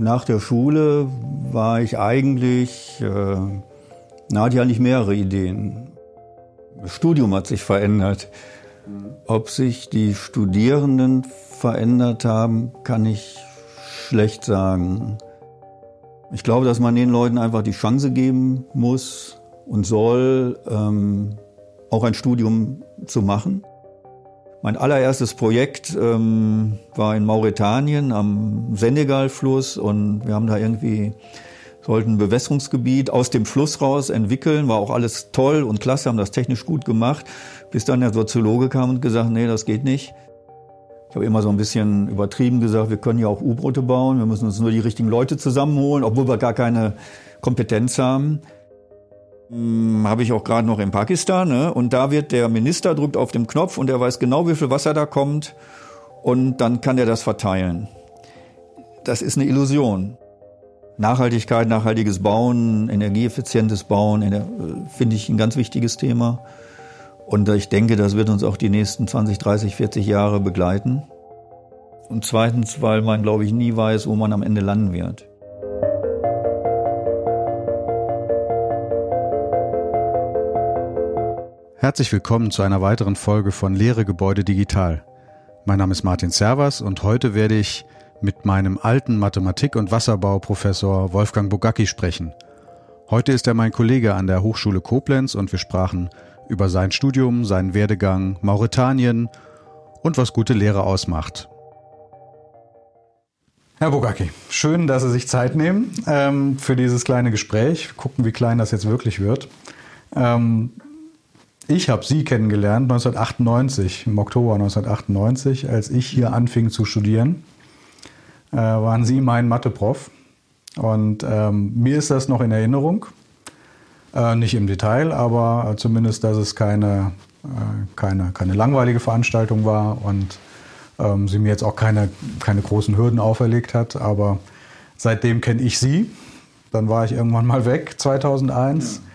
nach der Schule war ich eigentlich, äh, na, hatte ich eigentlich mehrere Ideen. Das Studium hat sich verändert. Ob sich die Studierenden verändert haben, kann ich schlecht sagen. Ich glaube, dass man den Leuten einfach die Chance geben muss und soll, ähm, auch ein Studium zu machen. Mein allererstes Projekt ähm, war in Mauretanien am Senegalfluss und wir haben da irgendwie sollten ein Bewässerungsgebiet aus dem Fluss raus entwickeln. War auch alles toll und klasse, haben das technisch gut gemacht, bis dann der Soziologe kam und gesagt, nee, das geht nicht. Ich habe immer so ein bisschen übertrieben gesagt, wir können ja auch U-Boote bauen, wir müssen uns nur die richtigen Leute zusammenholen, obwohl wir gar keine Kompetenz haben. Hm, habe ich auch gerade noch in Pakistan. Ne? Und da wird der Minister drückt auf den Knopf und er weiß genau, wie viel Wasser da kommt. Und dann kann er das verteilen. Das ist eine Illusion. Nachhaltigkeit, nachhaltiges Bauen, energieeffizientes Bauen, äh, finde ich ein ganz wichtiges Thema. Und ich denke, das wird uns auch die nächsten 20, 30, 40 Jahre begleiten. Und zweitens, weil man, glaube ich, nie weiß, wo man am Ende landen wird. Herzlich willkommen zu einer weiteren Folge von Lehre Gebäude Digital. Mein Name ist Martin Servas und heute werde ich mit meinem alten Mathematik- und Wasserbauprofessor Wolfgang Bogacki sprechen. Heute ist er mein Kollege an der Hochschule Koblenz und wir sprachen über sein Studium, seinen Werdegang, Mauretanien und was gute Lehre ausmacht. Herr Bogacki, schön, dass Sie sich Zeit nehmen ähm, für dieses kleine Gespräch. Gucken, wie klein das jetzt wirklich wird. Ähm, ich habe Sie kennengelernt 1998, im Oktober 1998, als ich hier anfing zu studieren. Äh, waren Sie mein Mathe-Prof. Und ähm, mir ist das noch in Erinnerung. Äh, nicht im Detail, aber zumindest, dass es keine, äh, keine, keine langweilige Veranstaltung war und ähm, sie mir jetzt auch keine, keine großen Hürden auferlegt hat. Aber seitdem kenne ich Sie. Dann war ich irgendwann mal weg, 2001. Ja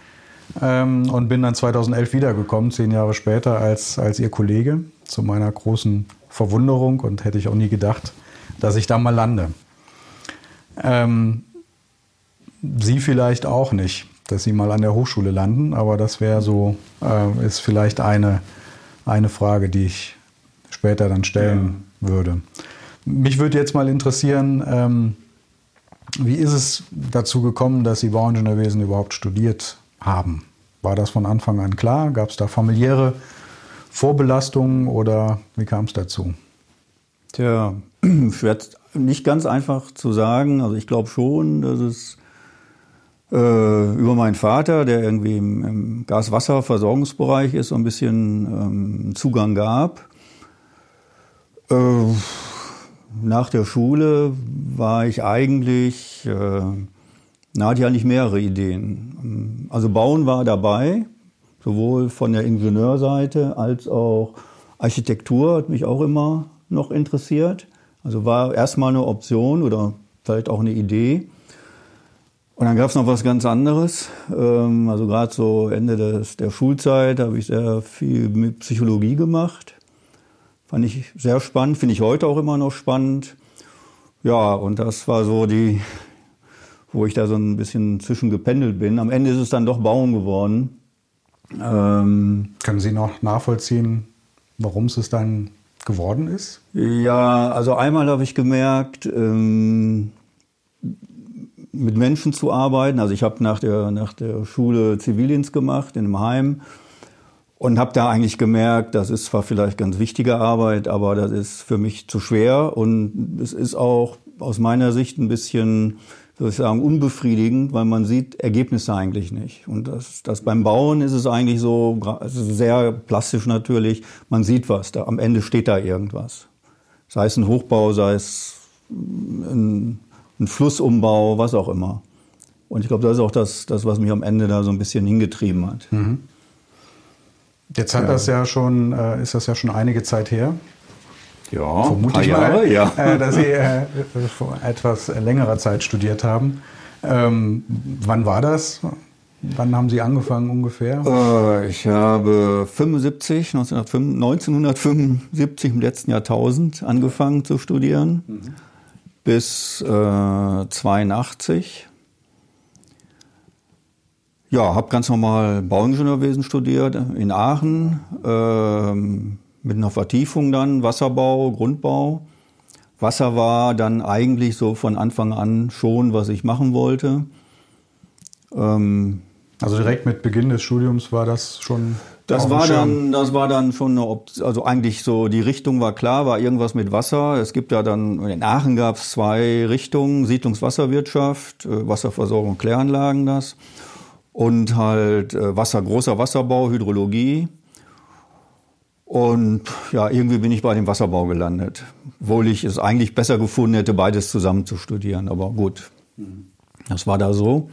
ähm, und bin dann 2011 wiedergekommen, zehn Jahre später, als, als ihr Kollege, zu meiner großen Verwunderung und hätte ich auch nie gedacht, dass ich da mal lande. Ähm, Sie vielleicht auch nicht, dass Sie mal an der Hochschule landen, aber das wäre so, äh, ist vielleicht eine, eine Frage, die ich später dann stellen ja. würde. Mich würde jetzt mal interessieren, ähm, wie ist es dazu gekommen, dass Sie Bauingenieurwesen überhaupt studiert haben. War das von Anfang an klar? Gab es da familiäre Vorbelastungen oder wie kam es dazu? Tja, schwer nicht ganz einfach zu sagen. Also ich glaube schon, dass es äh, über meinen Vater, der irgendwie im, im Gas-Wasser-Versorgungsbereich ist, so ein bisschen ähm, Zugang gab. Äh, nach der Schule war ich eigentlich äh, na, hatte ich eigentlich mehrere Ideen. Also Bauen war dabei, sowohl von der Ingenieurseite als auch Architektur hat mich auch immer noch interessiert. Also war erstmal eine Option oder vielleicht auch eine Idee. Und dann gab es noch was ganz anderes. Ähm, also gerade so Ende des, der Schulzeit habe ich sehr viel mit Psychologie gemacht. Fand ich sehr spannend, finde ich heute auch immer noch spannend. Ja, und das war so die, wo ich da so ein bisschen zwischengependelt bin. Am Ende ist es dann doch Bauen geworden. Ähm, Können Sie noch nachvollziehen, warum es dann geworden ist? Ja, also einmal habe ich gemerkt, ähm, mit Menschen zu arbeiten. Also ich habe nach der, nach der Schule Zivildienst gemacht in einem Heim und habe da eigentlich gemerkt, das ist zwar vielleicht ganz wichtige Arbeit, aber das ist für mich zu schwer und es ist auch aus meiner Sicht ein bisschen soll ich sagen, unbefriedigend, weil man sieht Ergebnisse eigentlich nicht. Und das, das beim Bauen ist es eigentlich so, also sehr plastisch natürlich, man sieht was, da, am Ende steht da irgendwas. Sei es ein Hochbau, sei es ein, ein Flussumbau, was auch immer. Und ich glaube, das ist auch das, das, was mich am Ende da so ein bisschen hingetrieben hat. Mhm. Jetzt hat ja. das ja schon, äh, ist das ja schon einige Zeit her. Ja, vermute ich Jahre, mal, ja. äh, dass Sie äh, vor etwas längerer Zeit studiert haben. Ähm, wann war das? Wann haben Sie angefangen ungefähr? Äh, ich habe 75, 1975 im letzten Jahrtausend angefangen zu studieren. Mhm. bis äh, 82. Ja, habe ganz normal Bauingenieurwesen studiert in Aachen, äh, mit einer Vertiefung dann, Wasserbau, Grundbau. Wasser war dann eigentlich so von Anfang an schon, was ich machen wollte. Ähm, also direkt mit Beginn des Studiums war das schon. Das war dann, das war dann schon eine Option, also eigentlich so die Richtung war klar, war irgendwas mit Wasser. Es gibt ja dann in Aachen gab es zwei Richtungen: Siedlungswasserwirtschaft, äh, Wasserversorgung, Kläranlagen, das und halt äh, Wasser, großer Wasserbau, Hydrologie. Und ja, irgendwie bin ich bei dem Wasserbau gelandet, obwohl ich es eigentlich besser gefunden hätte, beides zusammen zu studieren. Aber gut, das war da so.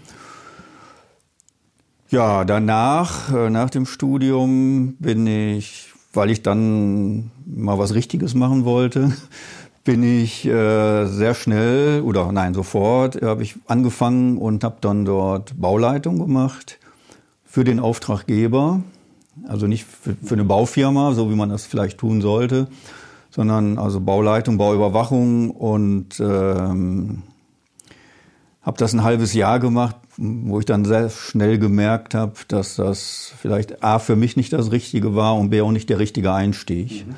Ja, danach, äh, nach dem Studium, bin ich, weil ich dann mal was Richtiges machen wollte, bin ich äh, sehr schnell oder nein, sofort habe ich angefangen und habe dann dort Bauleitung gemacht für den Auftraggeber. Also nicht für, für eine Baufirma, so wie man das vielleicht tun sollte, sondern also Bauleitung, Bauüberwachung und ähm, habe das ein halbes Jahr gemacht, wo ich dann sehr schnell gemerkt habe, dass das vielleicht A für mich nicht das Richtige war und B auch nicht der richtige Einstieg. Mhm.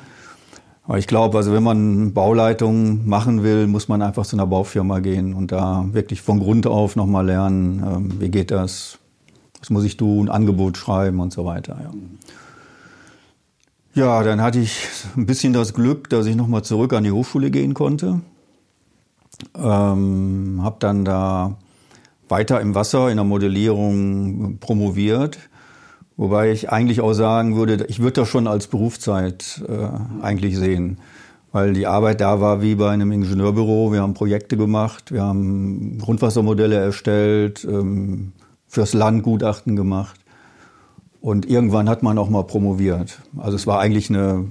Aber ich glaube, also wenn man Bauleitung machen will, muss man einfach zu einer Baufirma gehen und da wirklich von Grund auf nochmal lernen, ähm, wie geht das, was muss ich tun, Angebot schreiben und so weiter. Ja. Ja, dann hatte ich ein bisschen das Glück, dass ich nochmal zurück an die Hochschule gehen konnte. Ähm, habe dann da weiter im Wasser in der Modellierung promoviert Wobei ich eigentlich auch sagen würde, ich würde das schon als Berufszeit äh, eigentlich sehen. Weil die Arbeit da war wie bei einem Ingenieurbüro. Wir haben Projekte gemacht, wir haben Grundwassermodelle erstellt, ähm, fürs Land Gutachten gemacht. Und irgendwann hat man auch mal promoviert. Also es war eigentlich eine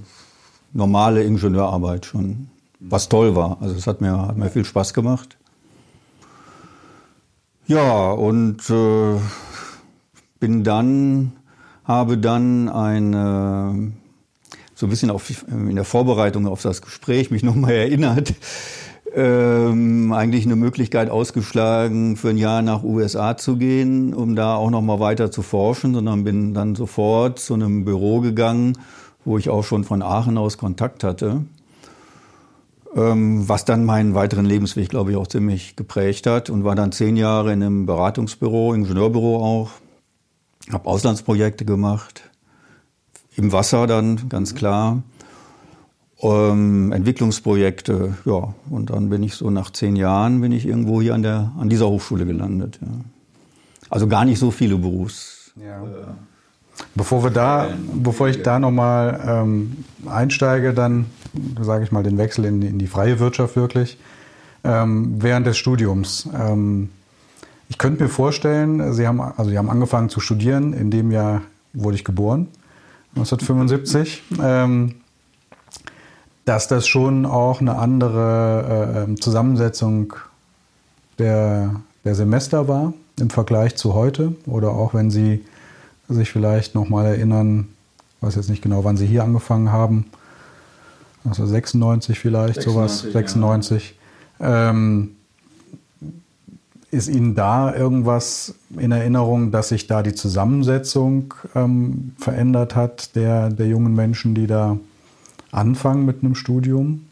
normale Ingenieurarbeit schon, was toll war. Also es hat mir, hat mir viel Spaß gemacht. Ja, und äh, bin dann habe dann eine, so ein bisschen auf, in der Vorbereitung auf das Gespräch mich nochmal erinnert, ähm, eigentlich eine Möglichkeit ausgeschlagen, für ein Jahr nach USA zu gehen, um da auch nochmal weiter zu forschen, sondern bin dann sofort zu einem Büro gegangen, wo ich auch schon von Aachen aus Kontakt hatte, ähm, was dann meinen weiteren Lebensweg, glaube ich, auch ziemlich geprägt hat und war dann zehn Jahre in einem Beratungsbüro, Ingenieurbüro auch, habe Auslandsprojekte gemacht, im Wasser dann, ganz mhm. klar. Ähm, Entwicklungsprojekte, ja. Und dann bin ich so nach zehn Jahren bin ich irgendwo hier an, der, an dieser Hochschule gelandet. Ja. Also gar nicht so viele Berufs. Ja. Äh, bevor wir da, bevor ich da nochmal ähm, einsteige, dann sage ich mal den Wechsel in, in die freie Wirtschaft wirklich. Ähm, während des Studiums. Ähm, ich könnte mir vorstellen, Sie haben, also Sie haben angefangen zu studieren, in dem Jahr wurde ich geboren, 1975, ähm, dass das schon auch eine andere äh, ähm, Zusammensetzung der, der Semester war im Vergleich zu heute. Oder auch wenn Sie sich vielleicht nochmal erinnern, ich weiß jetzt nicht genau, wann Sie hier angefangen haben, also 96 vielleicht, 96, sowas, 96. Ja. Ähm, ist Ihnen da irgendwas in Erinnerung, dass sich da die Zusammensetzung ähm, verändert hat der, der jungen Menschen, die da anfangen mit einem Studium?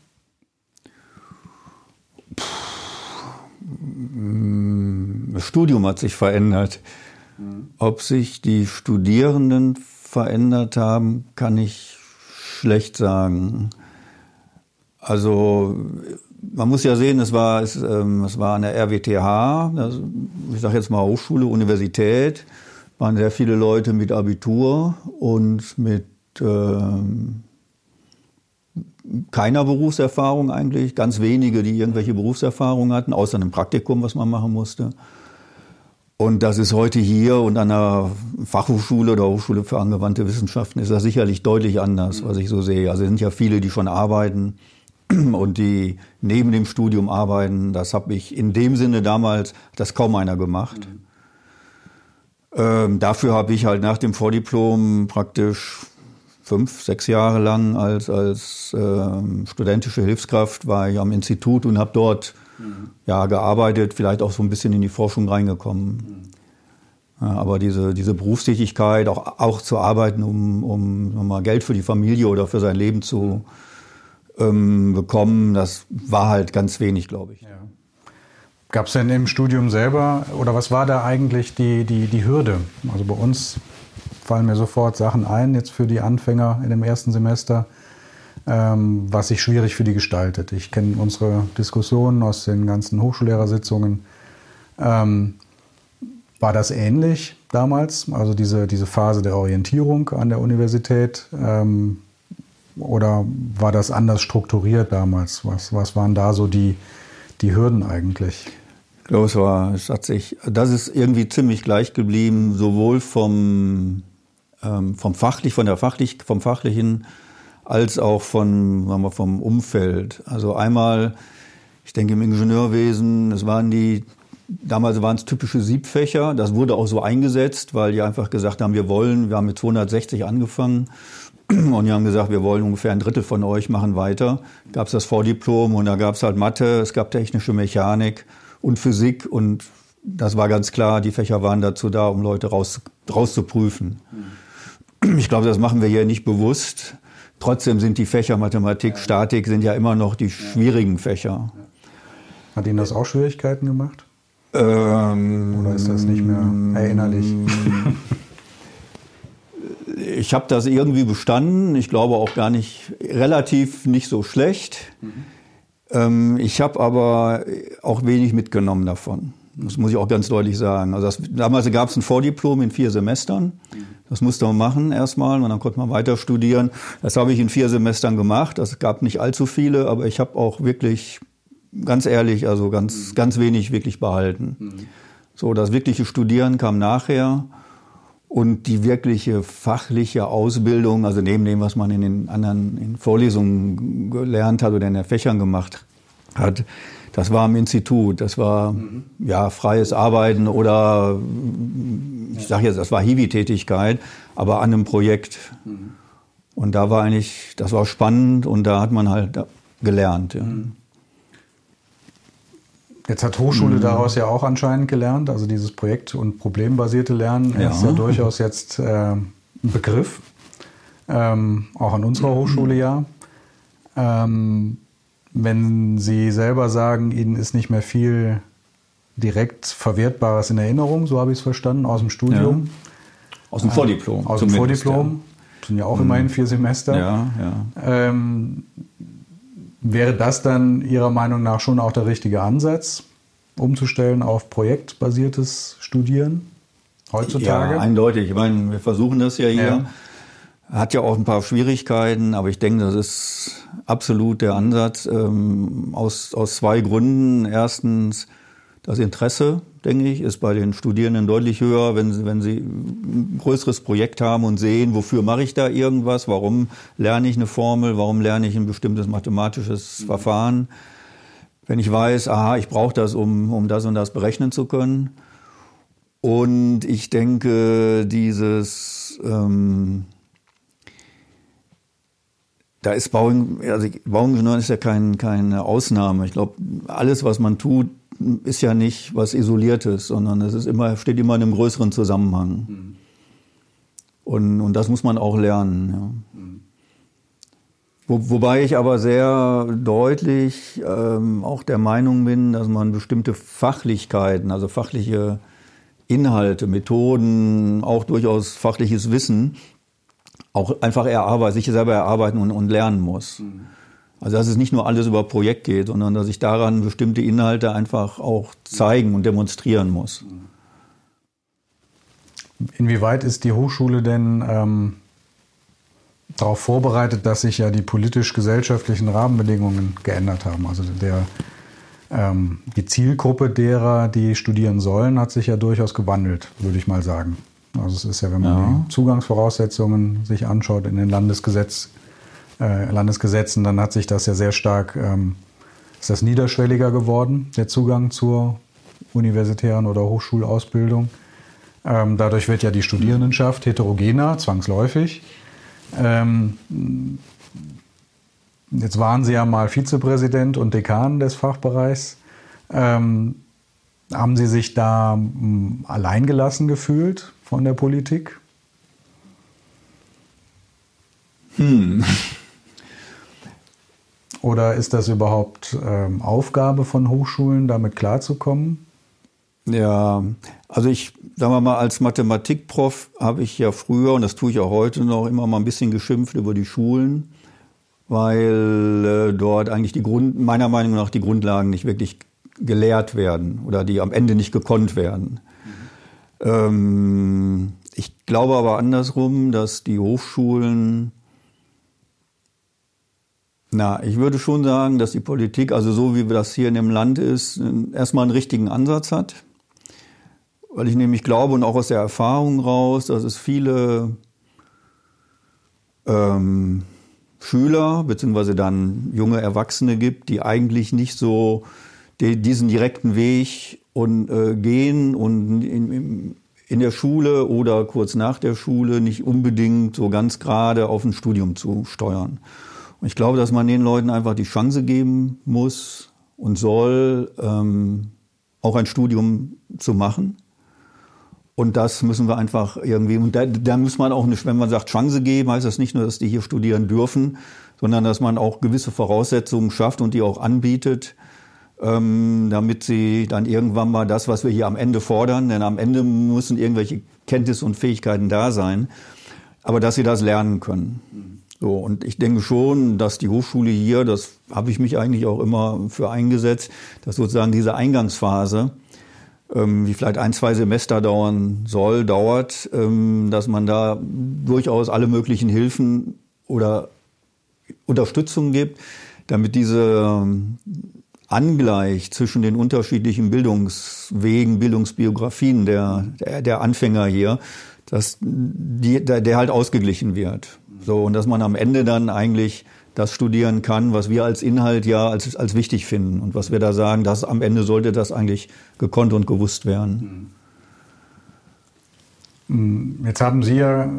Das Studium hat sich verändert. Ob sich die Studierenden verändert haben, kann ich schlecht sagen. Also man muss ja sehen, es war, es, ähm, es war an der RWTH, das, ich sage jetzt mal Hochschule, Universität, waren sehr viele Leute mit Abitur und mit ähm, keiner Berufserfahrung eigentlich, ganz wenige, die irgendwelche Berufserfahrung hatten, außer einem Praktikum, was man machen musste. Und das ist heute hier und an der Fachhochschule oder Hochschule für angewandte Wissenschaften ist das sicherlich deutlich anders, was ich so sehe. Also es sind ja viele, die schon arbeiten und die neben dem Studium arbeiten. Das habe ich in dem Sinne damals, das kaum einer gemacht. Mhm. Ähm, dafür habe ich halt nach dem Vordiplom praktisch fünf, sechs Jahre lang als, als ähm, studentische Hilfskraft war ich am Institut und habe dort mhm. ja, gearbeitet, vielleicht auch so ein bisschen in die Forschung reingekommen. Mhm. Ja, aber diese, diese Berufstätigkeit, auch, auch zu arbeiten, um, um mal Geld für die Familie oder für sein Leben zu ähm, bekommen, das war halt ganz wenig, glaube ich. Ja. Gab es denn im Studium selber oder was war da eigentlich die, die, die Hürde? Also bei uns fallen mir sofort Sachen ein, jetzt für die Anfänger in dem ersten Semester, ähm, was sich schwierig für die gestaltet. Ich kenne unsere Diskussionen aus den ganzen Hochschullehrersitzoungen. Ähm, war das ähnlich damals, also diese, diese Phase der Orientierung an der Universität? Ähm, oder war das anders strukturiert damals? Was, was waren da so die, die Hürden eigentlich? Ich glaube, es war, es hat sich, das ist irgendwie ziemlich gleich geblieben, sowohl vom, ähm, vom fachlich, von der fachlich, vom fachlichen, als auch von, sagen wir, vom Umfeld. Also einmal, ich denke im Ingenieurwesen, es waren die, damals waren es typische Siebfächer, das wurde auch so eingesetzt, weil die einfach gesagt haben, wir wollen, wir haben mit 260 angefangen und die haben gesagt, wir wollen ungefähr ein Drittel von euch machen weiter. Gab es das Vordiplom und da gab es halt Mathe, es gab technische Mechanik und Physik und das war ganz klar, die Fächer waren dazu da, um Leute raus, rauszuprüfen. Mhm. Ich glaube, das machen wir hier nicht bewusst. Trotzdem sind die Fächer Mathematik, Statik sind ja immer noch die schwierigen Fächer. Hat Ihnen das auch Schwierigkeiten gemacht? Ähm, Oder ist das nicht mehr erinnerlich? ich habe das irgendwie bestanden. Ich glaube auch gar nicht, relativ nicht so schlecht. Mhm. Ähm, ich habe aber auch wenig mitgenommen davon. Das muss ich auch ganz deutlich sagen. Also das, damals gab es ein Vordiplom in vier Semestern. Das musste man machen erstmal und dann konnte man weiter studieren. Das habe ich in vier Semestern gemacht. Das gab nicht allzu viele, aber ich habe auch wirklich, ganz ehrlich, also ganz, mhm. ganz wenig wirklich behalten. Mhm. So, das wirkliche Studieren kam nachher. Und die wirkliche fachliche Ausbildung, also neben dem, was man in den anderen in Vorlesungen gelernt hat oder in den Fächern gemacht hat, das war im Institut. Das war mhm. ja freies Arbeiten oder ich sage jetzt, das war Hiwi-Tätigkeit, aber an einem Projekt. Mhm. Und da war eigentlich, das war spannend und da hat man halt gelernt. Ja. Mhm. Jetzt hat Hochschule mhm. daraus ja auch anscheinend gelernt, also dieses Projekt- und problembasierte Lernen ja. ist ja durchaus jetzt äh, ein Begriff, ähm, auch an unserer Hochschule ja. Ähm, wenn Sie selber sagen, Ihnen ist nicht mehr viel direkt Verwertbares in Erinnerung, so habe ich es verstanden, aus dem Studium. Ja. Aus dem äh, Vordiplom. Aus dem Vordiplom. Ja. Sind ja auch immerhin vier Semester. Ja, ja. Ähm, Wäre das dann Ihrer Meinung nach schon auch der richtige Ansatz, umzustellen auf projektbasiertes Studieren heutzutage? Ja, eindeutig. Ich meine, wir versuchen das ja hier. Ja. Hat ja auch ein paar Schwierigkeiten, aber ich denke, das ist absolut der Ansatz ähm, aus, aus zwei Gründen. Erstens, das Interesse, denke ich, ist bei den Studierenden deutlich höher, wenn sie, wenn sie ein größeres Projekt haben und sehen, wofür mache ich da irgendwas, warum lerne ich eine Formel, warum lerne ich ein bestimmtes mathematisches mhm. Verfahren. Wenn ich weiß, aha, ich brauche das, um, um das und das berechnen zu können. Und ich denke, dieses, ähm, da ist Bauing, also Bauingenieur ist ja kein, keine Ausnahme. Ich glaube, alles, was man tut, ist ja nicht was Isoliertes, sondern es ist immer, steht immer in einem größeren Zusammenhang. Mhm. Und, und das muss man auch lernen. Ja. Mhm. Wo, wobei ich aber sehr deutlich ähm, auch der Meinung bin, dass man bestimmte Fachlichkeiten, also fachliche Inhalte, Methoden, auch durchaus fachliches Wissen, auch einfach erarbeiten, sich selber erarbeiten und, und lernen muss. Mhm. Also dass es nicht nur alles über Projekt geht, sondern dass ich daran bestimmte Inhalte einfach auch zeigen und demonstrieren muss. Inwieweit ist die Hochschule denn ähm, darauf vorbereitet, dass sich ja die politisch-gesellschaftlichen Rahmenbedingungen geändert haben? Also der, ähm, die Zielgruppe derer, die studieren sollen, hat sich ja durchaus gewandelt, würde ich mal sagen. Also es ist ja, wenn man ja. die Zugangsvoraussetzungen sich anschaut in den Landesgesetz, äh, Landesgesetzen, dann hat sich das ja sehr stark, ähm, ist das niederschwelliger geworden, der Zugang zur universitären oder Hochschulausbildung. Ähm, dadurch wird ja die Studierendenschaft heterogener, zwangsläufig. Ähm, jetzt waren Sie ja mal Vizepräsident und Dekan des Fachbereichs. Ähm, haben Sie sich da hm, alleingelassen gefühlt von der Politik? Hm. Oder ist das überhaupt ähm, Aufgabe von Hochschulen, damit klarzukommen? Ja, also ich, sagen wir mal, als Mathematikprof habe ich ja früher, und das tue ich auch heute noch, immer mal ein bisschen geschimpft über die Schulen, weil äh, dort eigentlich die Grund, meiner Meinung nach die Grundlagen nicht wirklich gelehrt werden oder die am Ende nicht gekonnt werden. Ähm, ich glaube aber andersrum, dass die Hochschulen na, ich würde schon sagen, dass die Politik, also so wie das hier in dem Land ist, erstmal einen richtigen Ansatz hat. Weil ich nämlich glaube und auch aus der Erfahrung raus, dass es viele ähm, Schüler beziehungsweise dann junge Erwachsene gibt, die eigentlich nicht so die, diesen direkten Weg und, äh, gehen und in, in der Schule oder kurz nach der Schule nicht unbedingt so ganz gerade auf ein Studium zu steuern. Und ich glaube, dass man den Leuten einfach die Chance geben muss und soll, ähm, auch ein Studium zu machen. Und das müssen wir einfach irgendwie, und da, da muss man auch nicht, wenn man sagt Chance geben, heißt das nicht nur, dass die hier studieren dürfen, sondern dass man auch gewisse Voraussetzungen schafft und die auch anbietet, ähm, damit sie dann irgendwann mal das, was wir hier am Ende fordern, denn am Ende müssen irgendwelche Kenntnisse und Fähigkeiten da sein, aber dass sie das lernen können. So, und ich denke schon, dass die Hochschule hier, das habe ich mich eigentlich auch immer für eingesetzt, dass sozusagen diese Eingangsphase, ähm, die vielleicht ein, zwei Semester dauern soll, dauert, ähm, dass man da durchaus alle möglichen Hilfen oder Unterstützung gibt, damit diese ähm, Angleich zwischen den unterschiedlichen Bildungswegen, Bildungsbiografien der, der, der Anfänger hier, dass die, der, der halt ausgeglichen wird. So, und dass man am Ende dann eigentlich das studieren kann, was wir als Inhalt ja als, als wichtig finden und was wir da sagen, dass am Ende sollte das eigentlich gekonnt und gewusst werden. Hm, jetzt haben Sie ja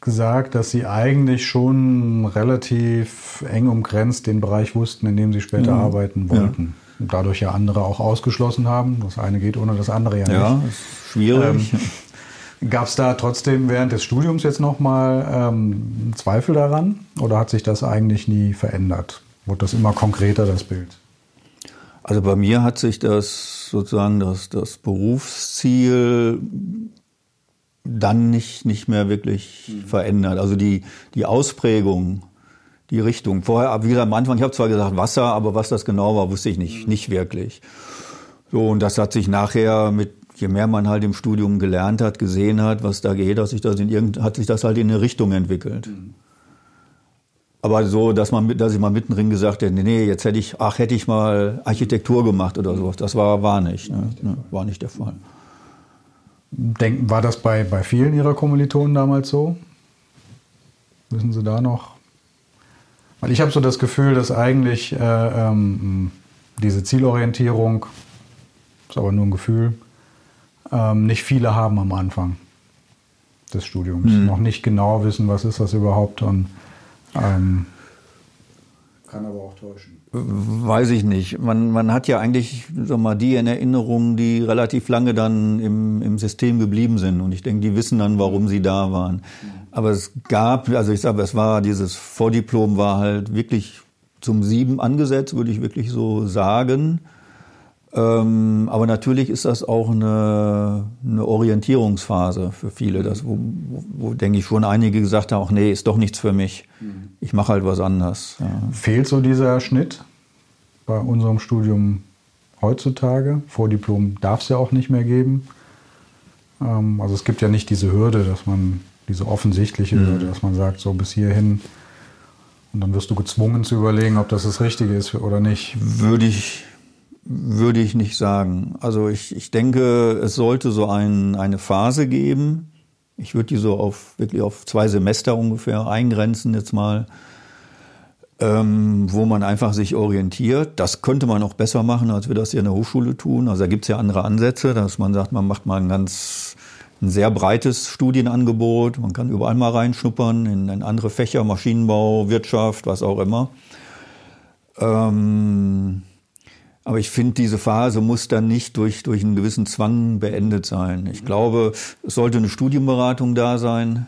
gesagt, dass Sie eigentlich schon relativ eng umgrenzt den Bereich wussten, in dem Sie später mhm. arbeiten wollten. Und dadurch ja andere auch ausgeschlossen haben. Das eine geht ohne das andere ja nicht. Ja, ist schwierig. Ähm, Gab es da trotzdem während des Studiums jetzt nochmal ähm, Zweifel daran oder hat sich das eigentlich nie verändert? Wurde das immer konkreter, das Bild? Also bei mir hat sich das sozusagen das, das Berufsziel dann nicht, nicht mehr wirklich verändert. Also die, die Ausprägung, die Richtung. Vorher, wie gesagt, am Anfang, ich habe zwar gesagt Wasser, aber was das genau war, wusste ich nicht, mhm. nicht wirklich. So, und das hat sich nachher mit je mehr man halt im Studium gelernt hat, gesehen hat, was da geht, hat sich das, in irgend, hat sich das halt in eine Richtung entwickelt. Mhm. Aber so, dass man, dass ich mal mittendrin gesagt hätte, nee, jetzt hätte ich, ach, hätte ich mal Architektur gemacht oder sowas. Das war, war nicht, ne? ne? war nicht der Fall. Denken, war das bei, bei vielen Ihrer Kommilitonen damals so? Wissen Sie da noch? Weil ich habe so das Gefühl, dass eigentlich äh, ähm, diese Zielorientierung, ist aber nur ein Gefühl, ähm, nicht viele haben am Anfang des Studiums. Mhm. Noch nicht genau wissen, was ist das überhaupt und ähm, kann aber auch täuschen. Weiß ich nicht. Man, man hat ja eigentlich sag mal, die in Erinnerung, die relativ lange dann im, im System geblieben sind. Und ich denke, die wissen dann, warum sie da waren. Mhm. Aber es gab, also ich sage, es war dieses Vordiplom war halt wirklich zum Sieben angesetzt, würde ich wirklich so sagen. Ähm, aber natürlich ist das auch eine, eine Orientierungsphase für viele, das, wo, wo, wo, denke ich schon einige gesagt haben, auch nee, ist doch nichts für mich. Mhm. Ich mache halt was anderes. Ja. Fehlt so dieser Schnitt bei unserem Studium heutzutage? Vordiplom darf es ja auch nicht mehr geben. Ähm, also es gibt ja nicht diese Hürde, dass man, diese offensichtliche mhm. Hürde, dass man sagt, so bis hierhin und dann wirst du gezwungen zu überlegen, ob das das Richtige ist oder nicht. Würde ich würde ich nicht sagen. Also ich, ich denke, es sollte so ein, eine Phase geben. Ich würde die so auf wirklich auf zwei Semester ungefähr eingrenzen jetzt mal, ähm, wo man einfach sich orientiert. Das könnte man auch besser machen, als wir das hier in der Hochschule tun. Also da gibt es ja andere Ansätze, dass man sagt, man macht mal ein ganz ein sehr breites Studienangebot. Man kann überall mal reinschnuppern in, in andere Fächer, Maschinenbau, Wirtschaft, was auch immer. Ähm, Aber ich finde, diese Phase muss dann nicht durch, durch einen gewissen Zwang beendet sein. Ich glaube, es sollte eine Studienberatung da sein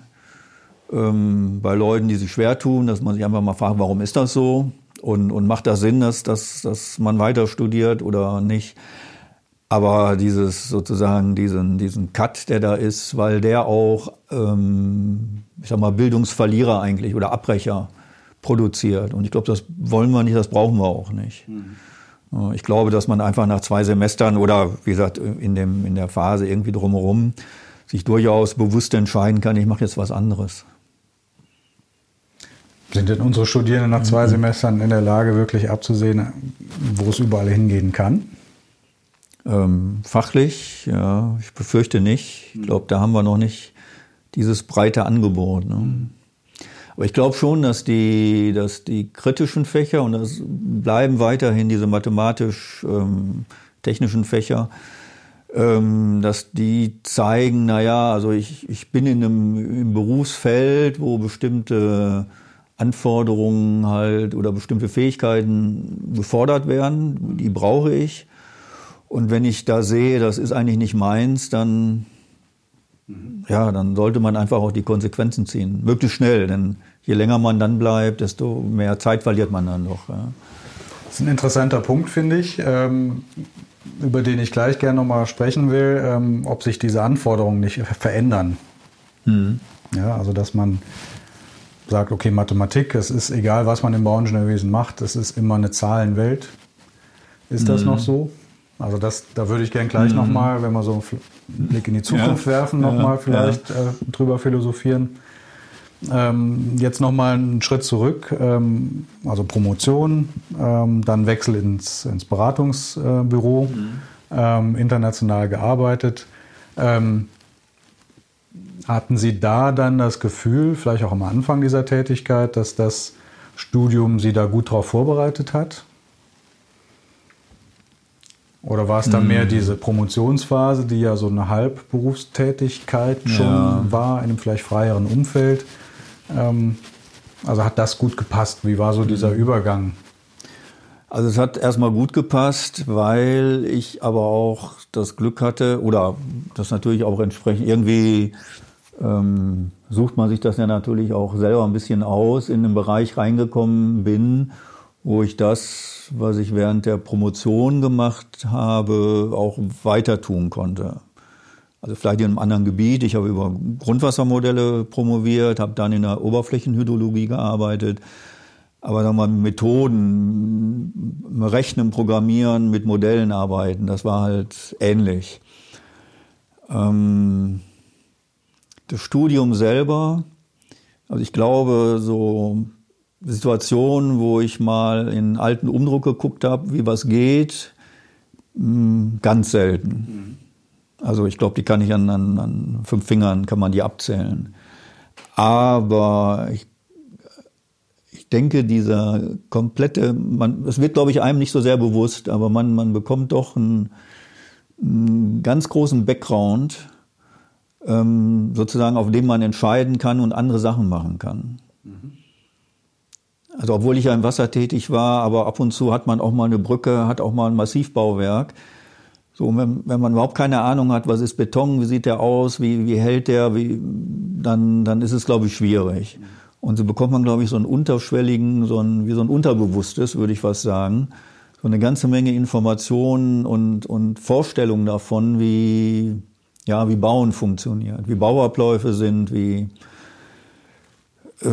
ähm, bei Leuten, die sich schwer tun, dass man sich einfach mal fragt, warum ist das so? Und, und macht das Sinn, dass, dass, dass man weiter studiert oder nicht? Aber dieses sozusagen diesen, diesen Cut, der da ist, weil der auch, ähm, ich sag mal, Bildungsverlierer eigentlich oder Abbrecher produziert. Und ich glaube, das wollen wir nicht, das brauchen wir auch nicht. Mhm. Ich glaube, dass man einfach nach zwei Semestern oder wie gesagt in, dem, in der Phase irgendwie drumherum sich durchaus bewusst entscheiden kann, ich mache jetzt was anderes. Sind denn unsere Studierenden nach zwei mhm. Semestern in der Lage, wirklich abzusehen, wo es überall hingehen kann? Ähm, fachlich, ja, ich befürchte nicht. Ich glaube, da haben wir noch nicht dieses breite Angebot. Ne? Aber ich glaube schon, dass die, dass die kritischen Fächer, und das bleiben weiterhin diese mathematisch-technischen ähm, Fächer, ähm, dass die zeigen, naja, also ich, ich bin in einem im Berufsfeld, wo bestimmte Anforderungen halt oder bestimmte Fähigkeiten gefordert werden, die brauche ich. Und wenn ich da sehe, das ist eigentlich nicht meins, dann. Ja, dann sollte man einfach auch die Konsequenzen ziehen. Möglichst schnell, denn je länger man dann bleibt, desto mehr Zeit verliert man dann doch. Ja. Das ist ein interessanter Punkt, finde ich, ähm, über den ich gleich gerne nochmal sprechen will, ähm, ob sich diese Anforderungen nicht verändern. Mhm. Ja, also dass man sagt, okay, Mathematik, es ist egal, was man im Bauingenieurwesen macht, es ist immer eine Zahlenwelt. Ist das mhm. noch so? Also das, da würde ich gerne gleich mhm. nochmal, wenn wir so einen Blick in die Zukunft ja. werfen, nochmal ja. vielleicht ja. Äh, drüber philosophieren. Ähm, jetzt nochmal einen Schritt zurück, ähm, also Promotion, ähm, dann Wechsel ins, ins Beratungsbüro, mhm. Ähm, international gearbeitet. Ähm, hatten Sie da dann das Gefühl, vielleicht auch am Anfang dieser Tätigkeit, dass das Studium Sie da gut darauf vorbereitet hat? Oder war es dann mehr hm. diese Promotionsphase, die ja so eine Halbberufstätigkeit schon ja. war, in einem vielleicht freieren Umfeld? Ähm, also hat das gut gepasst? Wie war so dieser hm. Übergang? Also es hat erstmal gut gepasst, weil ich aber auch das Glück hatte oder das natürlich auch entsprechend irgendwie ähm, sucht man sich das ja natürlich auch selber ein bisschen aus, in den Bereich reingekommen bin, wo ich das, was ich während der Promotion gemacht habe, auch weiter tun konnte. Also vielleicht in einem anderen Gebiet. Ich habe über Grundwassermodelle promoviert, habe dann in der Oberflächenhydrologie gearbeitet. Aber wir mal, Methoden, Rechnen, Programmieren, mit Modellen arbeiten, das war halt ähnlich. Ähm, das Studium selber, also ich glaube, so Situationen, wo ich mal in alten Umdruck geguckt habe, wie was geht, hm, ganz selten. Also ich glaube, die kann ich an, an, an fünf Fingern, kann man die abzählen. Aber ich, ich denke, dieser komplette, man, es wird, glaube ich, einem nicht so sehr bewusst, aber man, man bekommt doch einen, einen ganz großen Background, ähm, sozusagen, auf dem man entscheiden kann und andere Sachen machen kann. Mhm. Also obwohl ich ja im Wasser tätig war, aber ab und zu hat man auch mal eine Brücke, hat auch mal ein Massivbauwerk. So, wenn, wenn man überhaupt keine Ahnung hat, was ist Beton, wie sieht der aus, wie, wie hält der, wie, dann, dann ist es, glaube ich, schwierig. Und so bekommt man, glaube ich, so einen unterschwelligen, so ein, wie so ein Unterbewusstes, würde ich fast sagen, so eine ganze Menge Informationen und, und Vorstellungen davon, wie, ja, wie Bauen funktioniert, wie Bauabläufe sind, wie, äh,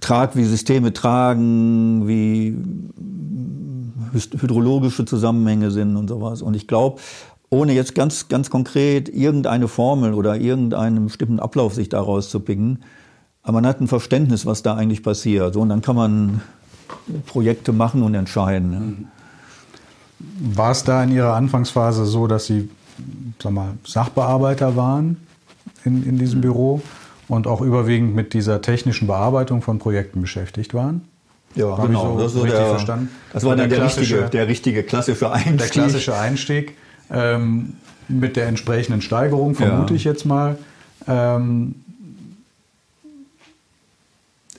trag, wie Systeme tragen, wie hydrologische Zusammenhänge sind und sowas. Und ich glaube, ohne jetzt ganz, ganz konkret irgendeine Formel oder irgendeinen bestimmten Ablauf sich daraus zu picken, aber man hat ein Verständnis, was da eigentlich passiert. So, und dann kann man Projekte machen und entscheiden. Ne? War es da in Ihrer Anfangsphase so, dass Sie sag mal, Sachbearbeiter waren in, in diesem Büro? Und auch überwiegend mit dieser technischen Bearbeitung von Projekten beschäftigt waren. Ja, War genau. So das, so der, verstanden? das war dann der, der, richtige, der richtige klassische Einstieg. Der klassische Einstieg ähm, mit der entsprechenden Steigerung, vermute ja. ich jetzt mal. Ähm,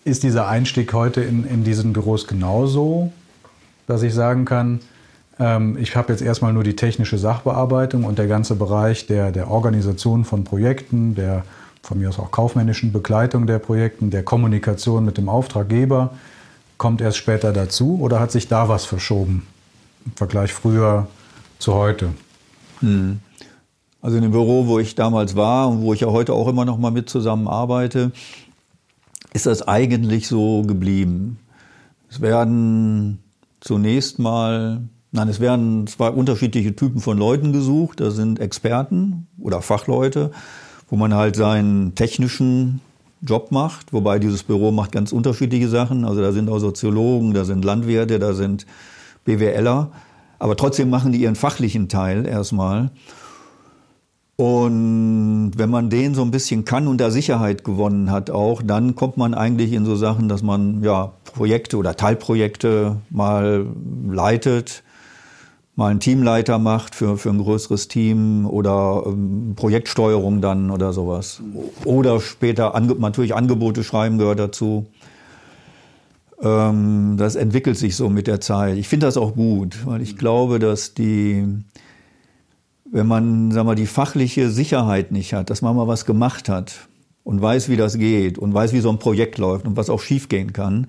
ist dieser Einstieg heute in, in diesen Büros genauso, dass ich sagen kann, ähm, ich habe jetzt erstmal nur die technische Sachbearbeitung und der ganze Bereich der, der Organisation von Projekten, der von mir aus auch kaufmännischen Begleitung der Projekten, der Kommunikation mit dem Auftraggeber, kommt erst später dazu oder hat sich da was verschoben im Vergleich früher zu heute? Hm. Also in dem Büro, wo ich damals war und wo ich ja heute auch immer noch mal mit zusammenarbeite, ist das eigentlich so geblieben. Es werden zunächst mal, nein, es werden zwei unterschiedliche Typen von Leuten gesucht. Da sind Experten oder Fachleute, wo man halt seinen technischen Job macht, wobei dieses Büro macht ganz unterschiedliche Sachen. Also da sind auch Soziologen, da sind Landwirte, da sind BWLer. Aber trotzdem machen die ihren fachlichen Teil erstmal. Und wenn man den so ein bisschen kann und da Sicherheit gewonnen hat auch, dann kommt man eigentlich in so Sachen, dass man ja Projekte oder Teilprojekte mal leitet, mal einen Teamleiter macht für, für ein größeres Team oder ähm, Projektsteuerung dann oder sowas. Oder später ange natürlich Angebote schreiben gehört dazu. Ähm, das entwickelt sich so mit der Zeit. Ich finde das auch gut, weil ich glaube, dass die wenn man, sagen wir, die fachliche Sicherheit nicht hat, dass man mal was gemacht hat und weiß, wie das geht und weiß, wie so ein Projekt läuft und was auch schiefgehen kann,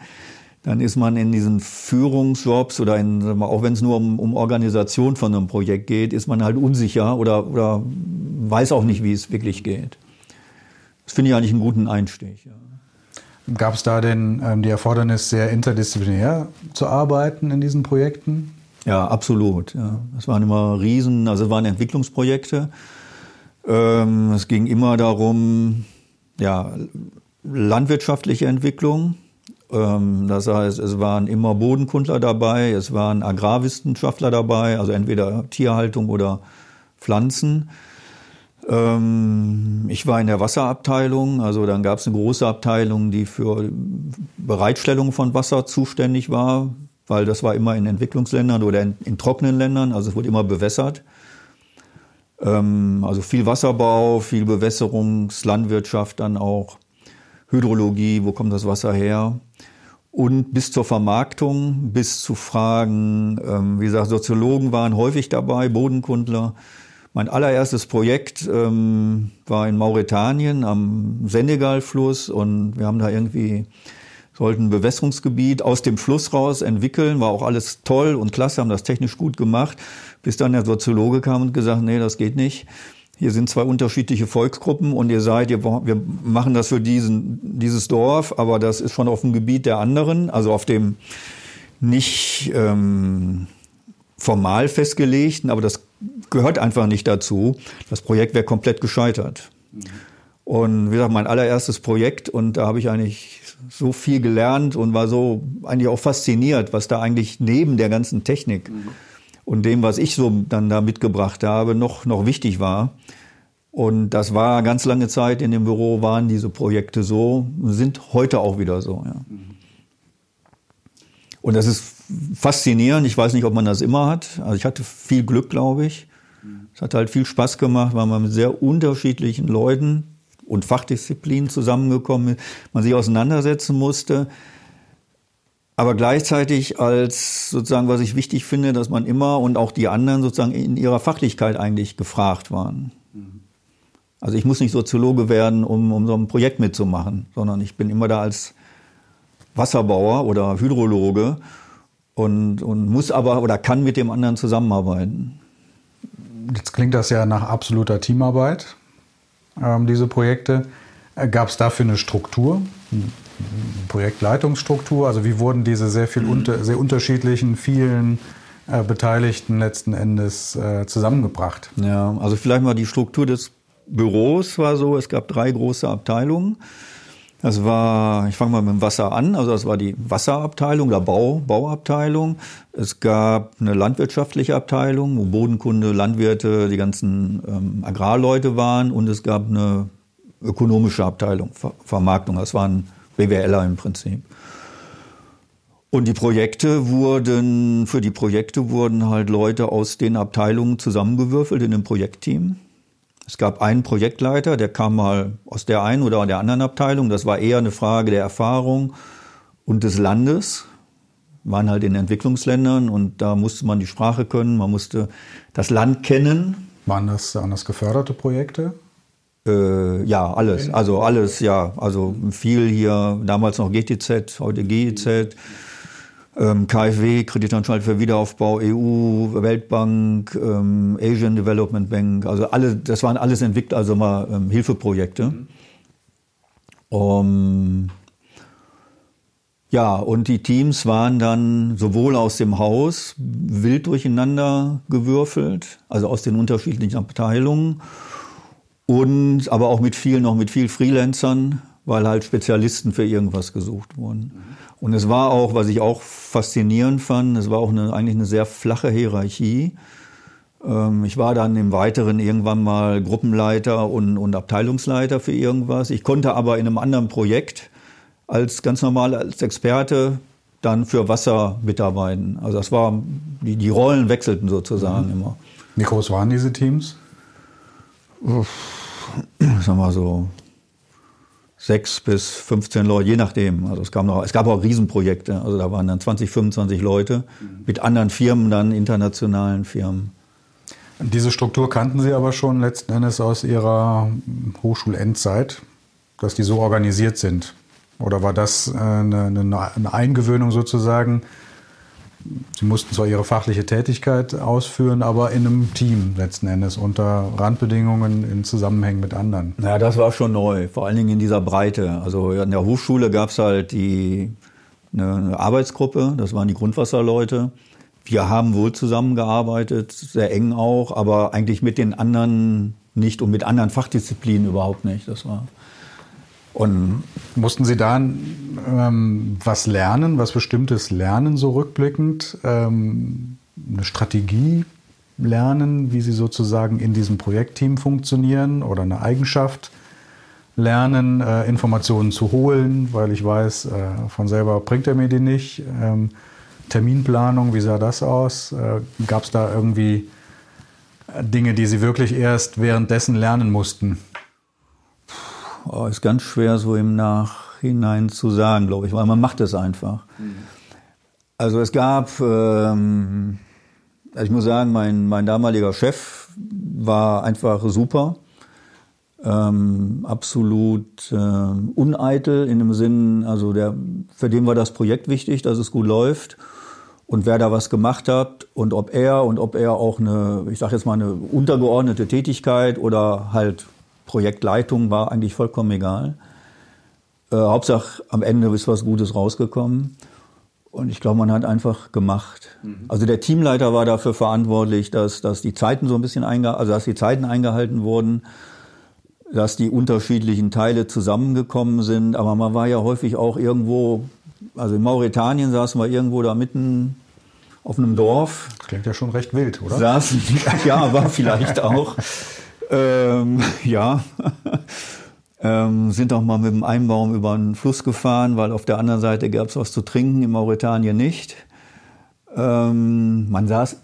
dann ist man in diesen Führungsjobs oder in, auch wenn es nur um, um Organisation von einem Projekt geht, ist man halt unsicher oder, oder weiß auch nicht, wie es wirklich geht. Das finde ich eigentlich einen guten Einstieg. Ja. Gab es da denn ähm, die Erfordernis, sehr interdisziplinär zu arbeiten in diesen Projekten? Ja, absolut. Ja. Das waren immer Riesen, also es waren Entwicklungsprojekte. Ähm, es ging immer darum, ja, landwirtschaftliche Entwicklung. Ähm, das heißt, es waren immer Bodenkundler dabei, es waren Agrarwissenschaftler dabei, also entweder Tierhaltung oder Pflanzen. Ähm, ich war in der Wasserabteilung, also dann gab es eine große Abteilung, die für Bereitstellung von Wasser zuständig war weil das war immer in Entwicklungsländern oder in, in trockenen Ländern, also es wurde immer bewässert. Ähm, also viel Wasserbau, viel Bewässerungslandwirtschaft dann auch, Hydrologie, wo kommt das Wasser her? Und bis zur Vermarktung, bis zu Fragen, ähm, wie gesagt, Soziologen waren häufig dabei, Bodenkundler. Mein allererstes Projekt ähm, war in Mauretanien am Senegalfluss und wir haben da irgendwie sollten ein Bewässerungsgebiet aus dem Fluss raus entwickeln, war auch alles toll und klasse, haben das technisch gut gemacht, bis dann der Soziologe kam und gesagt, nee, das geht nicht. Hier sind zwei unterschiedliche Volksgruppen und ihr seid, ihr, wir machen das für diesen, dieses Dorf, aber das ist schon auf dem Gebiet der anderen, also auf dem nicht ähm, formal festgelegten, aber das gehört einfach nicht dazu. Das Projekt wäre komplett gescheitert. Mhm. Und wie gesagt, mein allererstes Projekt und da habe ich eigentlich so viel gelernt und war so eigentlich auch fasziniert, was da eigentlich neben der ganzen Technik mhm. Und dem, was ich so dann da mitgebracht habe, noch, noch wichtig war. Und das war ganz lange Zeit in dem Büro waren diese Projekte so, sind heute auch wieder so. Ja. Und das ist faszinierend. Ich weiß nicht, ob man das immer hat. Also ich hatte viel Glück, glaube ich. Es hat halt viel Spaß gemacht, weil man mit sehr unterschiedlichen Leuten und Fachdisziplinen zusammengekommen, man sich auseinandersetzen musste. Aber gleichzeitig als sozusagen, was ich wichtig finde, dass man immer und auch die anderen sozusagen in ihrer Fachlichkeit eigentlich gefragt waren. Also ich muss nicht Soziologe werden, um, um so ein Projekt mitzumachen, sondern ich bin immer da als Wasserbauer oder Hydrologe und, und muss aber oder kann mit dem anderen zusammenarbeiten. Jetzt klingt das ja nach absoluter Teamarbeit ähm, diese Projekte. Äh, Gab es dafür eine Struktur, eine Projektleitungsstruktur? Also wie wurden diese sehr viel unter, sehr unterschiedlichen, vielen äh, Beteiligten letzten Endes äh, zusammengebracht? Ja, also vielleicht mal die Struktur des Büros war so, es gab drei große Abteilungen. Das war, ich fange mal mit dem Wasser an, also das war die Wasserabteilung oder Bau, Bauabteilung. Es gab eine landwirtschaftliche Abteilung, wo Bodenkunde, Landwirte, die ganzen ähm, Agrarleute waren und es gab eine ökonomische Abteilung, Ver Vermarktung. Das waren BWLer im Prinzip. Und die Projekte wurden, für die Projekte wurden halt Leute aus den Abteilungen zusammengewürfelt in einem Projektteam. Es gab einen Projektleiter, der kam mal aus der einen oder der anderen Abteilung. Das war eher eine Frage der Erfahrung und des Landes. waren halt in Entwicklungsländern und da musste man die Sprache können, man musste das Land kennen. Waren das anders geförderte Projekte? Äh, ja, alles. Also alles, ja. Also viel hier, damals noch GTZ, heute GIZ, ähm, KfW, Kreditanstalt für Wiederaufbau, EU, Weltbank, ähm, Asian Development Bank. Also alle, das waren alles entwickelt, also mal ähm, Hilfeprojekte. Mhm. Um, ja, und die Teams waren dann sowohl aus dem Haus wild durcheinander gewürfelt, also aus den unterschiedlichen Abteilungen, und aber auch mit viel, noch mit viel Freelancern, weil halt Spezialisten für irgendwas gesucht wurden. Und es war auch, was ich auch faszinierend fand, es war auch eine, eigentlich eine sehr flache Hierarchie. Ähm, ich war dann im Weiteren irgendwann mal Gruppenleiter und, und Abteilungsleiter für irgendwas. Ich konnte aber in einem anderen Projekt als ganz normal als Experte dann für Wasser mitarbeiten. Also das war, die, die Rollen wechselten sozusagen mhm. immer. Wie groß waren diese Teams? Sagen wir so sechs bis 15 Leute, je nachdem. Also es, kam noch, es gab auch Riesenprojekte. Also da waren dann 20, 25 Leute mit anderen Firmen, dann internationalen Firmen. Diese Struktur kannten Sie aber schon letzten Endes aus Ihrer Hochschulendzeit, dass die so organisiert sind. Oder war das äh, eine, eine Eingewöhnung sozusagen? Sie mussten zwar ihre fachliche Tätigkeit ausführen, aber in einem Team letzten Endes, unter Randbedingungen in Zusammenhängen mit anderen. Ja, das war schon neu, vor allen Dingen in dieser Breite. Also an der Hochschule gab es halt die, eine Arbeitsgruppe, das waren die Grundwasserleute. Wir haben wohl zusammengearbeitet, sehr eng auch, aber eigentlich mit den anderen nicht und mit anderen Fachdisziplinen überhaupt nicht. Das war und mussten Sie da ähm, was lernen, was Bestimmtes lernen, so rückblickend? Ähm, eine Strategie lernen, wie Sie sozusagen in diesem Projektteam funktionieren oder eine Eigenschaft lernen, äh, Informationen zu holen, weil ich weiß, äh, von selber bringt er mir die nicht. Ähm, Terminplanung, wie sah das aus? Äh, Gab es da irgendwie Dinge, die Sie wirklich erst währenddessen lernen mussten? Oh, ist ganz schwer so im Nachhinein zu sagen, glaube ich, weil man macht es einfach. Mhm. Also es gab, ähm, also ich muss sagen, mein, mein damaliger Chef war einfach super. Ähm, absolut äh, uneitel in dem Sinn, also der, für den war das Projekt wichtig, dass es gut läuft und wer da was gemacht hat und ob er und ob er auch eine, ich sage jetzt mal eine untergeordnete Tätigkeit oder halt Projektleitung war eigentlich vollkommen egal. Äh, Hauptsache am Ende ist was Gutes rausgekommen. Und ich glaube, man hat einfach gemacht. Mhm. Also der Teamleiter war dafür verantwortlich, dass, dass die Zeiten so ein bisschen einge also dass die Zeiten eingehalten wurden, dass die unterschiedlichen Teile zusammengekommen sind. Aber man war ja häufig auch irgendwo, also in Mauretanien saßen wir irgendwo da mitten auf einem Dorf. Das klingt ja schon recht wild, oder? Saßen, ja, war vielleicht auch. Ähm, ja. ähm, sind auch mal mit dem Einbaum über einen Fluss gefahren, weil auf der anderen Seite gab es was zu trinken, in Mauretanien nicht. Ähm, man saß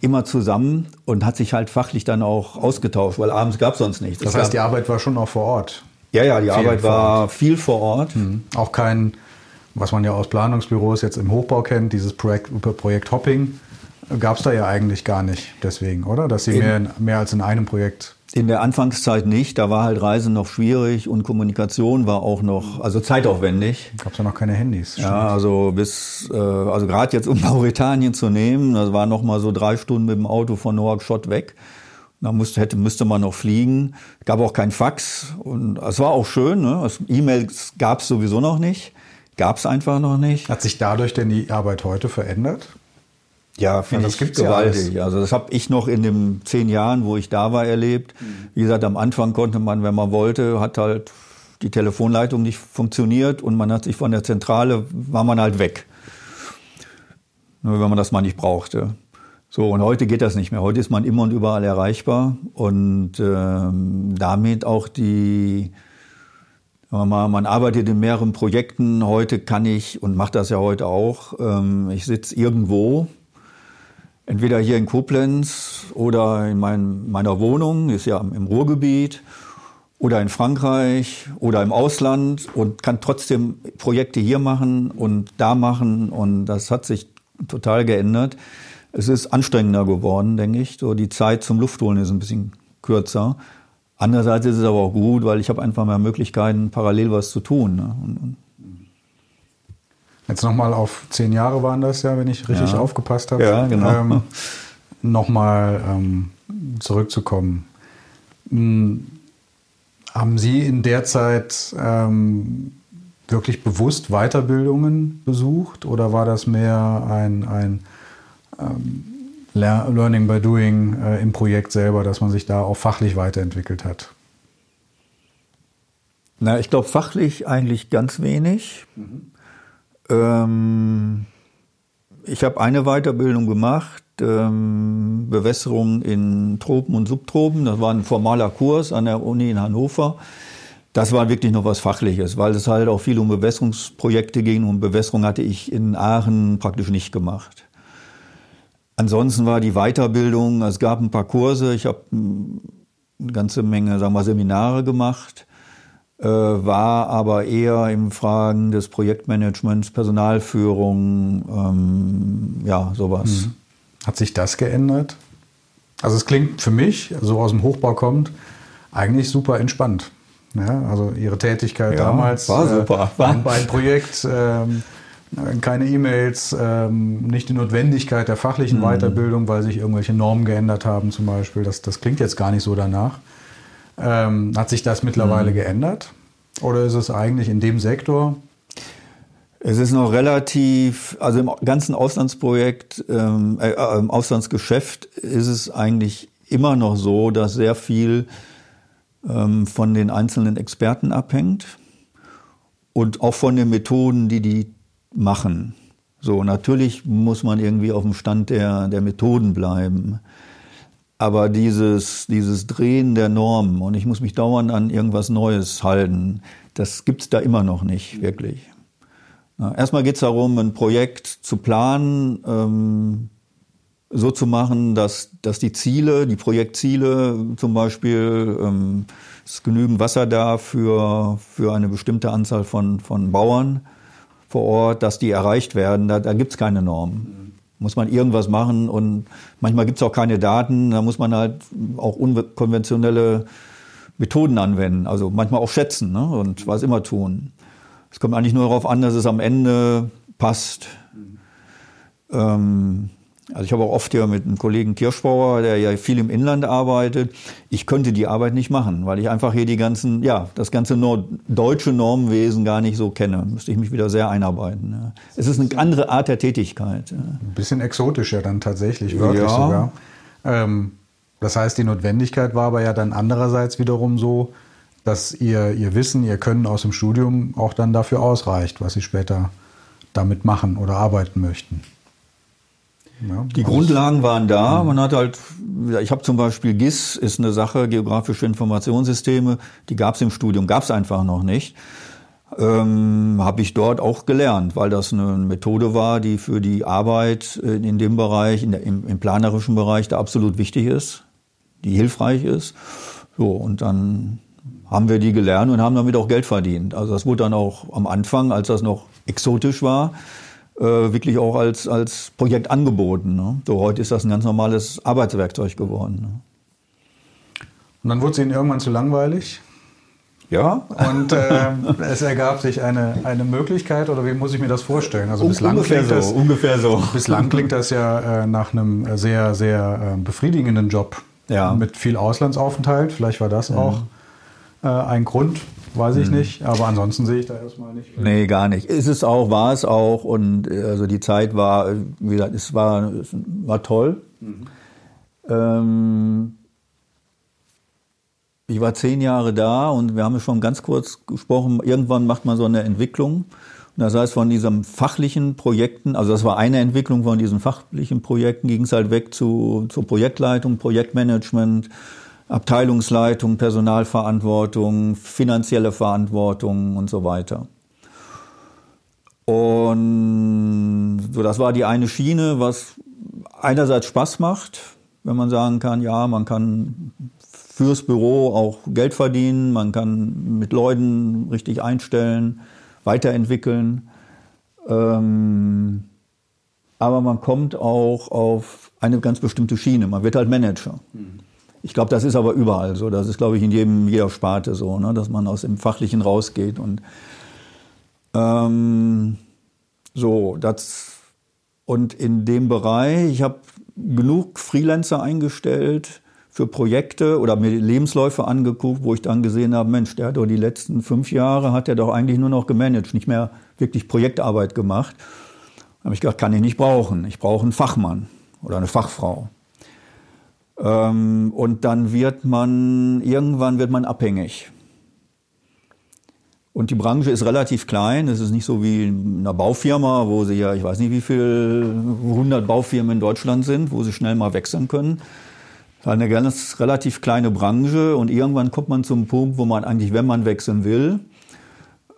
immer zusammen und hat sich halt fachlich dann auch ausgetauscht, weil abends gab es sonst nichts. Das heißt, die Arbeit war schon auch vor Ort? Ja, ja, die viel Arbeit war viel vor Ort. Mhm. Auch kein, was man ja aus Planungsbüros jetzt im Hochbau kennt, dieses Projekt, Projekt Hopping, gab es da ja eigentlich gar nicht deswegen, oder? Dass Sie in, mehr, mehr als in einem Projekt. In der Anfangszeit nicht. Da war halt Reisen noch schwierig und Kommunikation war auch noch, also zeitaufwendig. Gab es ja noch keine Handys. Stimmt. Ja, also bis, äh, also gerade jetzt um Mauretanien zu nehmen, das war noch mal so drei Stunden mit dem Auto von Nouakchott weg. Da musste, hätte, müsste man noch fliegen. Gab auch kein Fax und es war auch schön. Ne? E-Mails gab es sowieso noch nicht. Gab es einfach noch nicht. Hat sich dadurch denn die Arbeit heute verändert? Ja, finde ja, das ich gewaltig. Ja also das habe ich noch in den zehn Jahren, wo ich da war, erlebt. Mhm. Wie gesagt, am Anfang konnte man, wenn man wollte, hat halt die Telefonleitung nicht funktioniert und man hat sich von der Zentrale, war man halt weg. Nur wenn man das mal nicht brauchte. So, und heute geht das nicht mehr. Heute ist man immer und überall erreichbar und ähm, damit auch die, mal, man arbeitet in mehreren Projekten. Heute kann ich und mache das ja heute auch. Ähm, ich sitze irgendwo entweder hier in Koblenz oder in mein, meiner Wohnung, ist ja im Ruhrgebiet. oder in Frankreich oder im Ausland und kann trotzdem Projekte hier machen und da machen und das hat sich total geändert. Es ist anstrengender geworden, denke ich. So die Zeit zum Luftholen ist ein bisschen kürzer. Andererseits ist es aber auch gut, weil ich habe einfach mehr Möglichkeiten, parallel was zu tun. Ne? Und, Jetzt nochmal auf zehn Jahre waren das ja, wenn ich richtig Ja. aufgepasst habe. Ja, genau. Ähm, nochmal ähm, zurückzukommen. Hm, haben Sie in der Zeit ähm, wirklich bewusst Weiterbildungen besucht oder war das mehr ein, ein ähm, Lear- Learning by Doing äh, im Projekt selber, dass man sich da auch fachlich weiterentwickelt hat? Na, ich glaube fachlich eigentlich ganz wenig. Ähm, ich habe eine Weiterbildung gemacht, ähm, Bewässerung in Tropen und Subtropen. Das war ein formaler Kurs an der Uni in Hannover. Das war wirklich noch was Fachliches, weil es halt auch viel um Bewässerungsprojekte ging und Bewässerung hatte ich in Aachen praktisch nicht gemacht. Ansonsten war die Weiterbildung, es gab ein paar Kurse, ich habe eine ganze Menge, sagen wir, Seminare gemacht, war aber eher im Fragen des Projektmanagements, Personalführung, ähm, ja, sowas. Hat sich das geändert? Also es klingt für mich, so aus dem Hochbau kommt, eigentlich super entspannt. Ja, also Ihre Tätigkeit Ja, damals war super. Äh, ein, ein Projekt, ähm, keine E-Mails, ähm, nicht die Notwendigkeit der Mhm. fachlichen Weiterbildung, weil sich irgendwelche Normen geändert haben zum Beispiel. Das, das klingt jetzt gar nicht so danach. Ähm, hat sich das mittlerweile Mhm. geändert? Oder ist es eigentlich in dem Sektor? Es ist noch relativ, also im ganzen Auslandsprojekt, ähm, äh, äh, im Auslandsgeschäft ist es eigentlich immer noch so, dass sehr viel ähm, von den einzelnen Experten abhängt und auch von den Methoden, die die machen. So, natürlich muss man irgendwie auf dem Stand der, der Methoden bleiben. Aber dieses, dieses Drehen der Normen und ich muss mich dauernd an irgendwas Neues halten, das gibt's da immer noch nicht, wirklich. Erstmal geht's darum, ein Projekt zu planen, ähm, so zu machen, dass, dass die Ziele, die Projektziele zum Beispiel, ähm, es genügend Wasser da für, für eine bestimmte Anzahl von, von Bauern vor Ort, dass die erreicht werden. Da, da gibt's keine Norm. Muss man irgendwas machen und manchmal gibt's auch keine Daten, da muss man halt auch unkonventionelle Methoden anwenden, also manchmal auch schätzen ne? und was immer tun. Es kommt eigentlich nur darauf an, dass es am Ende passt. Ähm, also ich habe auch oft hier mit einem Kollegen Kirschbauer, der ja viel im Inland arbeitet. Ich könnte die Arbeit nicht machen, weil ich einfach hier die ganzen, ja, das ganze Nord deutsche Normwesen gar nicht so kenne. Müsste ich mich wieder sehr einarbeiten. Ja. Es ist eine andere Art der Tätigkeit. Ja. Ein bisschen exotischer dann tatsächlich, wörtlich Ja. sogar. Ähm, das heißt, die Notwendigkeit war aber ja dann andererseits wiederum so, dass ihr, ihr Wissen, ihr Können aus dem Studium auch dann dafür ausreicht, was sie später damit machen oder arbeiten möchten. Die Grundlagen waren da. Man hat halt, ich habe zum Beispiel GIS, ist eine Sache, geografische Informationssysteme, die gab es im Studium, gab es einfach noch nicht. Ähm, habe ich dort auch gelernt, weil das eine Methode war, die für die Arbeit in in dem Bereich, in der, im, im planerischen Bereich, da absolut wichtig ist, die hilfreich ist. So, und dann haben wir die gelernt und haben damit auch Geld verdient. Also das wurde dann auch am Anfang, als das noch exotisch war, äh, wirklich auch als, als Projekt angeboten. Ne? So, heute ist das ein ganz normales Arbeitswerkzeug geworden. Ne? Und dann wurde es ihnen irgendwann zu langweilig. Ja, Und ähm, es ergab sich eine, eine Möglichkeit, oder wie muss ich mir das vorstellen? Also bislang ungefähr klingt so, das, ungefähr so. Bislang klingt das ja äh, nach einem sehr, sehr äh, befriedigenden Job. Ja. Mit viel Auslandsaufenthalt. Vielleicht war das auch äh, ein Grund, weiß ich nicht. Aber ansonsten sehe ich da erstmal nicht. Nee, gar nicht. Ist es auch, war es auch. Und äh, also die Zeit war, äh, wie gesagt, es war, es war toll. Ähm, ich war zehn Jahre da und wir haben schon ganz kurz gesprochen, irgendwann macht man so eine Entwicklung. Und das heißt, von diesen fachlichen Projekten, also das war eine Entwicklung von diesen fachlichen Projekten, ging es halt weg zu, zur Projektleitung, Projektmanagement, Abteilungsleitung, Personalverantwortung, finanzielle Verantwortung und so weiter. Und so, das war die eine Schiene, was einerseits Spaß macht, wenn man sagen kann, ja, man kann fürs Büro auch Geld verdienen, man kann mit Leuten richtig einstellen, weiterentwickeln. Ähm, aber man kommt auch auf eine ganz bestimmte Schiene. Man wird halt Manager. Ich glaube, das ist aber überall so. Das ist, glaube ich, in jedem, jeder Sparte so, ne? dass man aus dem Fachlichen rausgeht. Und ähm, so, das und in dem Bereich, ich habe genug Freelancer eingestellt für Projekte oder mir Lebensläufe angeguckt, wo ich dann gesehen habe, Mensch, der hat doch die letzten fünf Jahre, hat er doch eigentlich nur noch gemanagt, nicht mehr wirklich Projektarbeit gemacht. Da habe ich gedacht, kann ich nicht brauchen. Ich brauche einen Fachmann oder eine Fachfrau. Ähm, und dann wird man, irgendwann wird man abhängig. Und die Branche ist relativ klein. Es ist nicht so wie in einer Baufirma, wo sie ja, ich weiß nicht, wie viele 100 Baufirmen in Deutschland sind, wo sie schnell mal wechseln können. Eine ganz relativ kleine Branche und irgendwann kommt man zum Punkt, wo man eigentlich, wenn man wechseln will,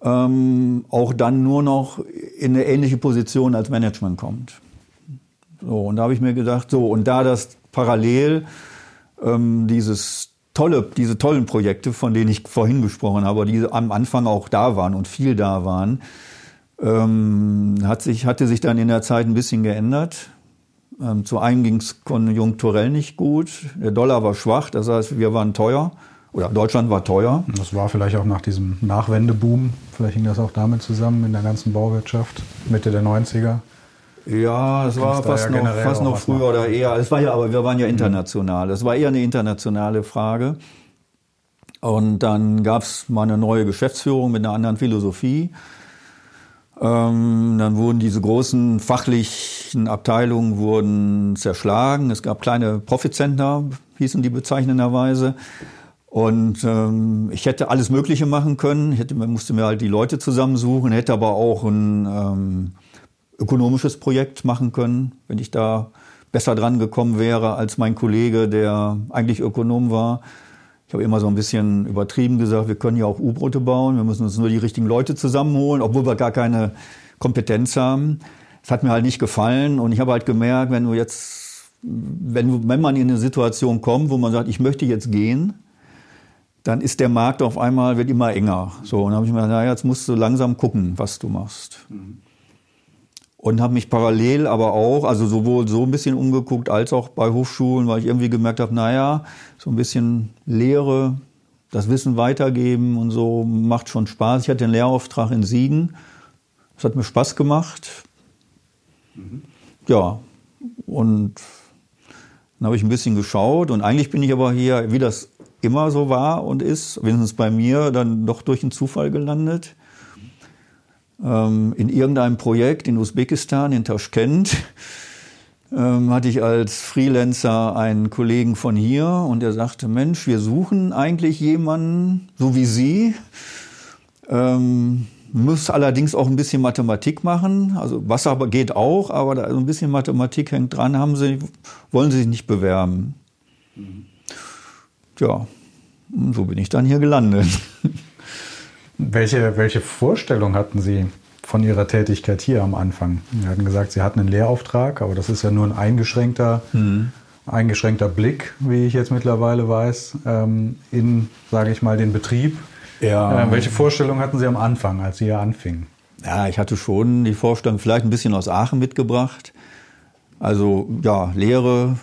ähm, auch dann nur noch in eine ähnliche Position als Management kommt. So, und da habe ich mir gedacht, so, und da das parallel ähm, dieses tolle, diese tollen Projekte, von denen ich vorhin gesprochen habe, die am Anfang auch da waren und viel da waren, ähm, hat sich, hatte sich dann in der Zeit ein bisschen geändert. Ähm, zu einem ging es konjunkturell nicht gut. Der Dollar war schwach, das heißt, wir waren teuer. Oder Deutschland war teuer. Das war vielleicht auch nach diesem Nachwendeboom. Vielleicht hing das auch damit zusammen in der ganzen Bauwirtschaft, Mitte der 90er. Ja, es war fast, ja noch, fast noch früher machen. oder eher. Es war ja, aber wir waren ja mhm. international. Es war eher eine internationale Frage. Und dann gab es mal eine neue Geschäftsführung mit einer anderen Philosophie. Ähm, dann wurden diese großen fachlichen Abteilungen wurden zerschlagen. Es gab kleine Profit Center, hießen die bezeichnenderweise. Und ähm, ich hätte alles Mögliche machen können. Ich hätte, musste mir halt die Leute zusammensuchen, hätte aber auch ein ähm, ökonomisches Projekt machen können, wenn ich da besser dran gekommen wäre als mein Kollege, der eigentlich Ökonom war. Ich habe immer so ein bisschen übertrieben gesagt, wir können ja auch U-Boote bauen, wir müssen uns nur die richtigen Leute zusammenholen, obwohl wir gar keine Kompetenz haben. Das hat mir halt nicht gefallen und ich habe halt gemerkt, wenn du jetzt, wenn, wenn man in eine Situation kommt, wo man sagt, ich möchte jetzt gehen, dann ist der Markt auf einmal, wird immer enger. So, und dann habe ich mir gedacht, naja, jetzt musst du langsam gucken, was du machst. Mhm und habe mich parallel aber auch, also sowohl so ein bisschen umgeguckt als auch bei Hochschulen, weil ich irgendwie gemerkt habe, naja, so ein bisschen Lehre, das Wissen weitergeben und so macht schon Spaß. Ich hatte einen Lehrauftrag in Siegen, das hat mir Spaß gemacht. Mhm. Ja, und dann habe ich ein bisschen geschaut und eigentlich bin ich aber hier, wie das immer so war und ist, wenigstens bei mir, dann doch durch einen Zufall gelandet ähm, in irgendeinem Projekt in Usbekistan, in Taschkent, ähm, hatte ich als Freelancer einen Kollegen von hier und der sagte, Mensch, wir suchen eigentlich jemanden, so wie Sie, ähm, muss allerdings auch ein bisschen Mathematik machen. Also Wasser geht auch, aber da ein bisschen Mathematik hängt dran. Haben Sie, wollen Sie sich nicht bewerben? Mhm. Ja, so bin ich dann hier gelandet. Welche, welche Vorstellung hatten Sie von Ihrer Tätigkeit hier am Anfang? Sie hatten gesagt, Sie hatten einen Lehrauftrag, aber das ist ja nur ein eingeschränkter, mhm. eingeschränkter Blick, wie ich jetzt mittlerweile weiß, ähm, in, sage ich mal, den Betrieb. Ja. Ähm, welche Vorstellung hatten Sie am Anfang, als Sie hier anfingen? Ja, ich hatte schon die Vorstellung, vielleicht ein bisschen aus Aachen mitgebracht. Also ja, Lehre,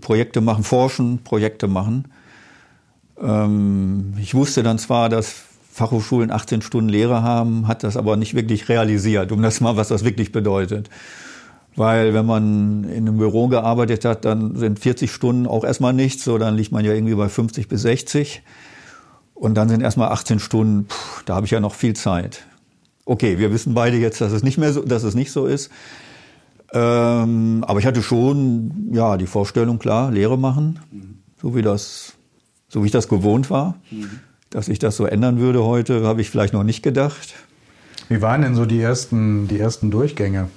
Projekte machen, forschen, Projekte machen. Ähm, ich wusste dann zwar, dass Fachhochschulen 18 Stunden Lehre haben, hat das aber nicht wirklich realisiert, um das mal, was das wirklich bedeutet. Weil wenn man in einem Büro gearbeitet hat, dann sind 40 Stunden auch erstmal nichts, so dann liegt man ja irgendwie bei 50 bis 60. Und dann sind erstmal 18 Stunden, pff, da habe ich ja noch viel Zeit. Okay, wir wissen beide jetzt, dass es nicht mehr so, dass es nicht so ist. Ähm, aber ich hatte schon, ja, die Vorstellung, klar, Lehre machen, so wie das, so wie ich das gewohnt war. Mhm. Dass sich das so ändern würde heute, habe ich vielleicht noch nicht gedacht. Wie waren denn so die ersten, die ersten Durchgänge?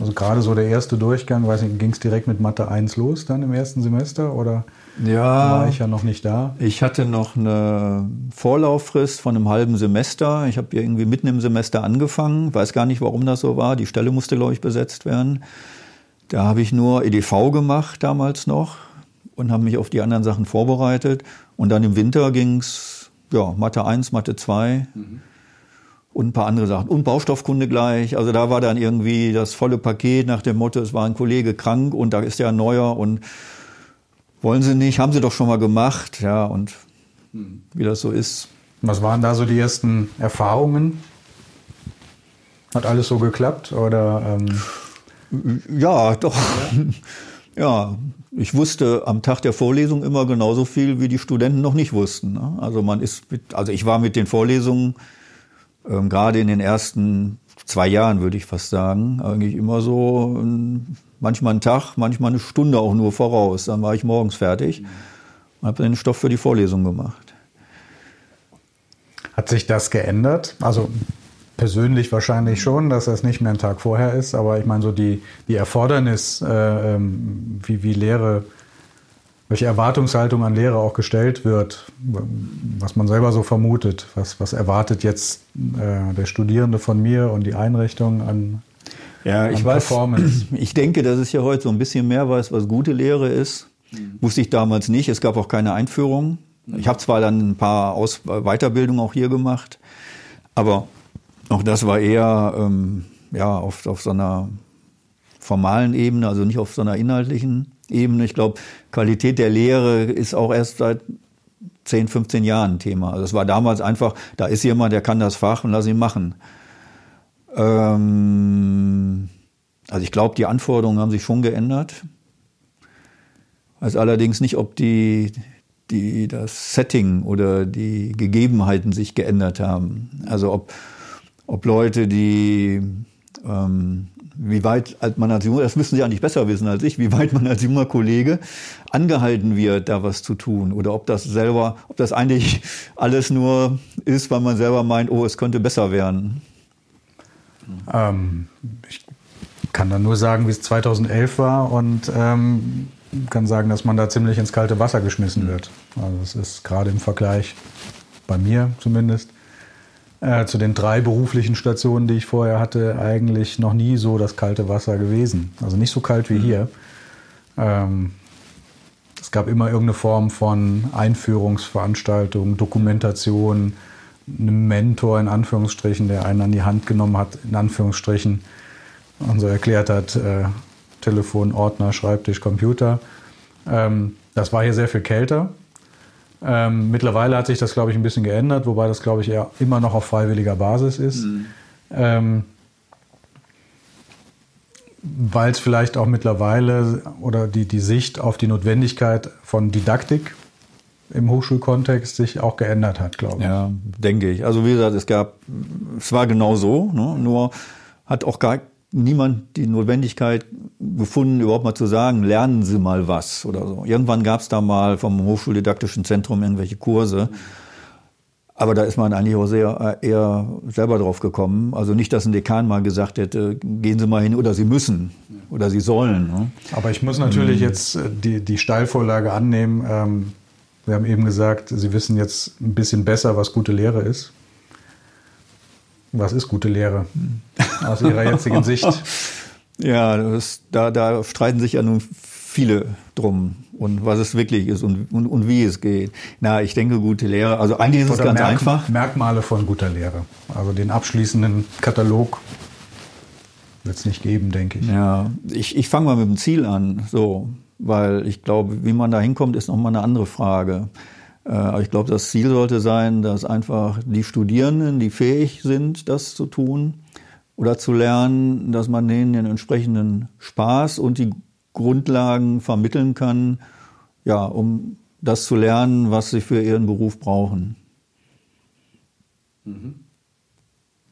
Also gerade so der erste Durchgang, weiß nicht, ging es direkt mit Mathe 1 los dann im ersten Semester oder ja, war ich ja noch nicht da? Ich hatte noch eine Vorlauffrist von einem halben Semester. Ich habe irgendwie mitten im Semester angefangen, weiß gar nicht, warum das so war. Die Stelle musste, glaube ich, besetzt werden. Da habe ich nur EDV gemacht damals noch und habe mich auf die anderen Sachen vorbereitet. Und dann im Winter ging's ja, Mathe 1, Mathe 2 mhm. und ein paar andere Sachen. Und Baustoffkunde gleich. Also da war dann irgendwie das volle Paket nach dem Motto, es war ein Kollege krank und da ist ja ein neuer und wollen Sie nicht, haben Sie doch schon mal gemacht. Ja, und mhm. wie das so ist. Was waren da so die ersten Erfahrungen? Hat alles so geklappt oder? Ähm ja, doch. Ja. ja. ich wusste am Tag der Vorlesung immer genauso viel, wie die Studenten noch nicht wussten. Ne? Also man ist, mit, also ich war mit den Vorlesungen ähm, gerade in den ersten zwei Jahren, würde ich fast sagen, eigentlich immer so manchmal einen Tag, manchmal eine Stunde auch nur voraus. Dann war ich morgens fertig und habe den Stoff für die Vorlesung gemacht. Hat sich das geändert? Also persönlich wahrscheinlich schon, dass das nicht mehr ein Tag vorher ist, aber ich meine so die, die Erfordernis, äh, ähm, wie, wie Lehre, welche Erwartungshaltung an Lehre auch gestellt wird, was man selber so vermutet, was, was erwartet jetzt äh, der Studierende von mir und die Einrichtung an, ja, ich weiß, Performance. Ich denke, dass es ja heute so ein bisschen mehr weiß, was gute Lehre ist. Mhm. Wusste ich damals nicht. Es gab auch keine Einführung. Ich habe zwar dann ein paar Aus Weiterbildungen auch hier gemacht, aber auch das war eher ähm, ja, auf, auf so einer formalen Ebene, also nicht auf so einer inhaltlichen Ebene. Ich glaube, Qualität der Lehre ist auch erst seit 10, 15 Jahren Thema. Also es war damals einfach, da ist jemand, der kann das Fach und lass ihn machen. Ähm, also ich glaube, die Anforderungen haben sich schon geändert. Weiß allerdings nicht, ob die, die, das Setting oder die Gegebenheiten sich geändert haben. Also ob, ob Leute, die ähm, wie weit man als junger, das müssen Sie eigentlich besser wissen als ich, wie weit man als junger Kollege angehalten wird, da was zu tun. Oder ob das selber, ob das eigentlich alles nur ist, weil man selber meint, oh, es könnte besser werden. Ähm, ich kann dann nur sagen, wie es 2011 war und ähm, kann sagen, dass man da ziemlich ins kalte Wasser geschmissen wird. Also es ist gerade im Vergleich bei mir zumindest äh, zu den drei beruflichen Stationen, die ich vorher hatte, eigentlich noch nie so das kalte Wasser gewesen. Also nicht so kalt wie mhm. hier. Ähm, es gab immer irgendeine Form von Einführungsveranstaltung, Dokumentation, einem Mentor in Anführungsstrichen, der einen an die Hand genommen hat, in Anführungsstrichen, und so erklärt hat, äh, Telefon, Ordner, Schreibtisch, Computer. Ähm, das war hier sehr viel kälter. Ähm, mittlerweile hat sich das, glaube ich, ein bisschen geändert, wobei das, glaube ich, eher immer noch auf freiwilliger Basis ist. Mhm. Ähm, weil es vielleicht auch mittlerweile oder die, die Sicht auf die Notwendigkeit von Didaktik im Hochschulkontext sich auch geändert hat, glaube ich. Ja, denke ich. Also wie gesagt, es gab, es war genau so, ne? nur hat auch gar niemand die Notwendigkeit gefunden, überhaupt mal zu sagen, lernen Sie mal was oder so. Irgendwann gab es da mal vom Hochschuldidaktischen Zentrum irgendwelche Kurse. Aber da ist man eigentlich auch sehr eher selber drauf gekommen. Also nicht, dass ein Dekan mal gesagt hätte, gehen Sie mal hin oder Sie müssen oder Sie sollen. Ne? Aber ich muss natürlich mhm. jetzt äh, die, die Steilvorlage annehmen. Ähm, wir haben eben gesagt, Sie wissen jetzt ein bisschen besser, was gute Lehre ist. Was ist gute Lehre aus Ihrer jetzigen Sicht? Ja, das, da, da streiten sich ja nun viele drum und was es wirklich ist und, und, und wie es geht. Na, ich denke, gute Lehre, also eigentlich ist Oder es ganz Merk einfach. Merkmale von guter Lehre. Also den abschließenden Katalog wird es nicht geben, denke ich. Ja, ich, ich fange mal mit dem Ziel an, so, weil ich glaube, wie man da hinkommt, ist nochmal eine andere Frage. Äh, aber ich glaube, das Ziel sollte sein, dass einfach die Studierenden, die fähig sind, das zu tun oder zu lernen, dass man denen den entsprechenden Spaß und die Grundlagen vermitteln kann, ja, um das zu lernen, was sie für ihren Beruf brauchen. Mhm.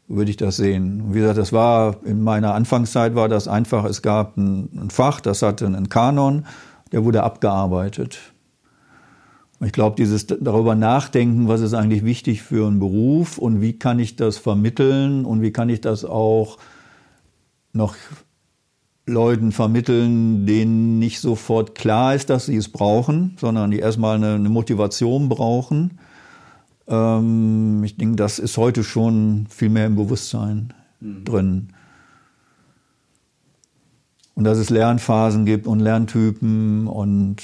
Würde ich das sehen. Wie gesagt, das war in meiner Anfangszeit war das einfach, es gab ein, ein Fach, das hatte einen Kanon, der wurde abgearbeitet. Ich glaube, dieses darüber nachdenken, was ist eigentlich wichtig für einen Beruf und wie kann ich das vermitteln und wie kann ich das auch noch Leuten vermitteln, denen nicht sofort klar ist, dass sie es brauchen, sondern die erstmal eine, eine Motivation brauchen. Ähm, ich denke, das ist heute schon viel mehr im Bewusstsein mhm. drin. Und dass es Lernphasen gibt und Lerntypen und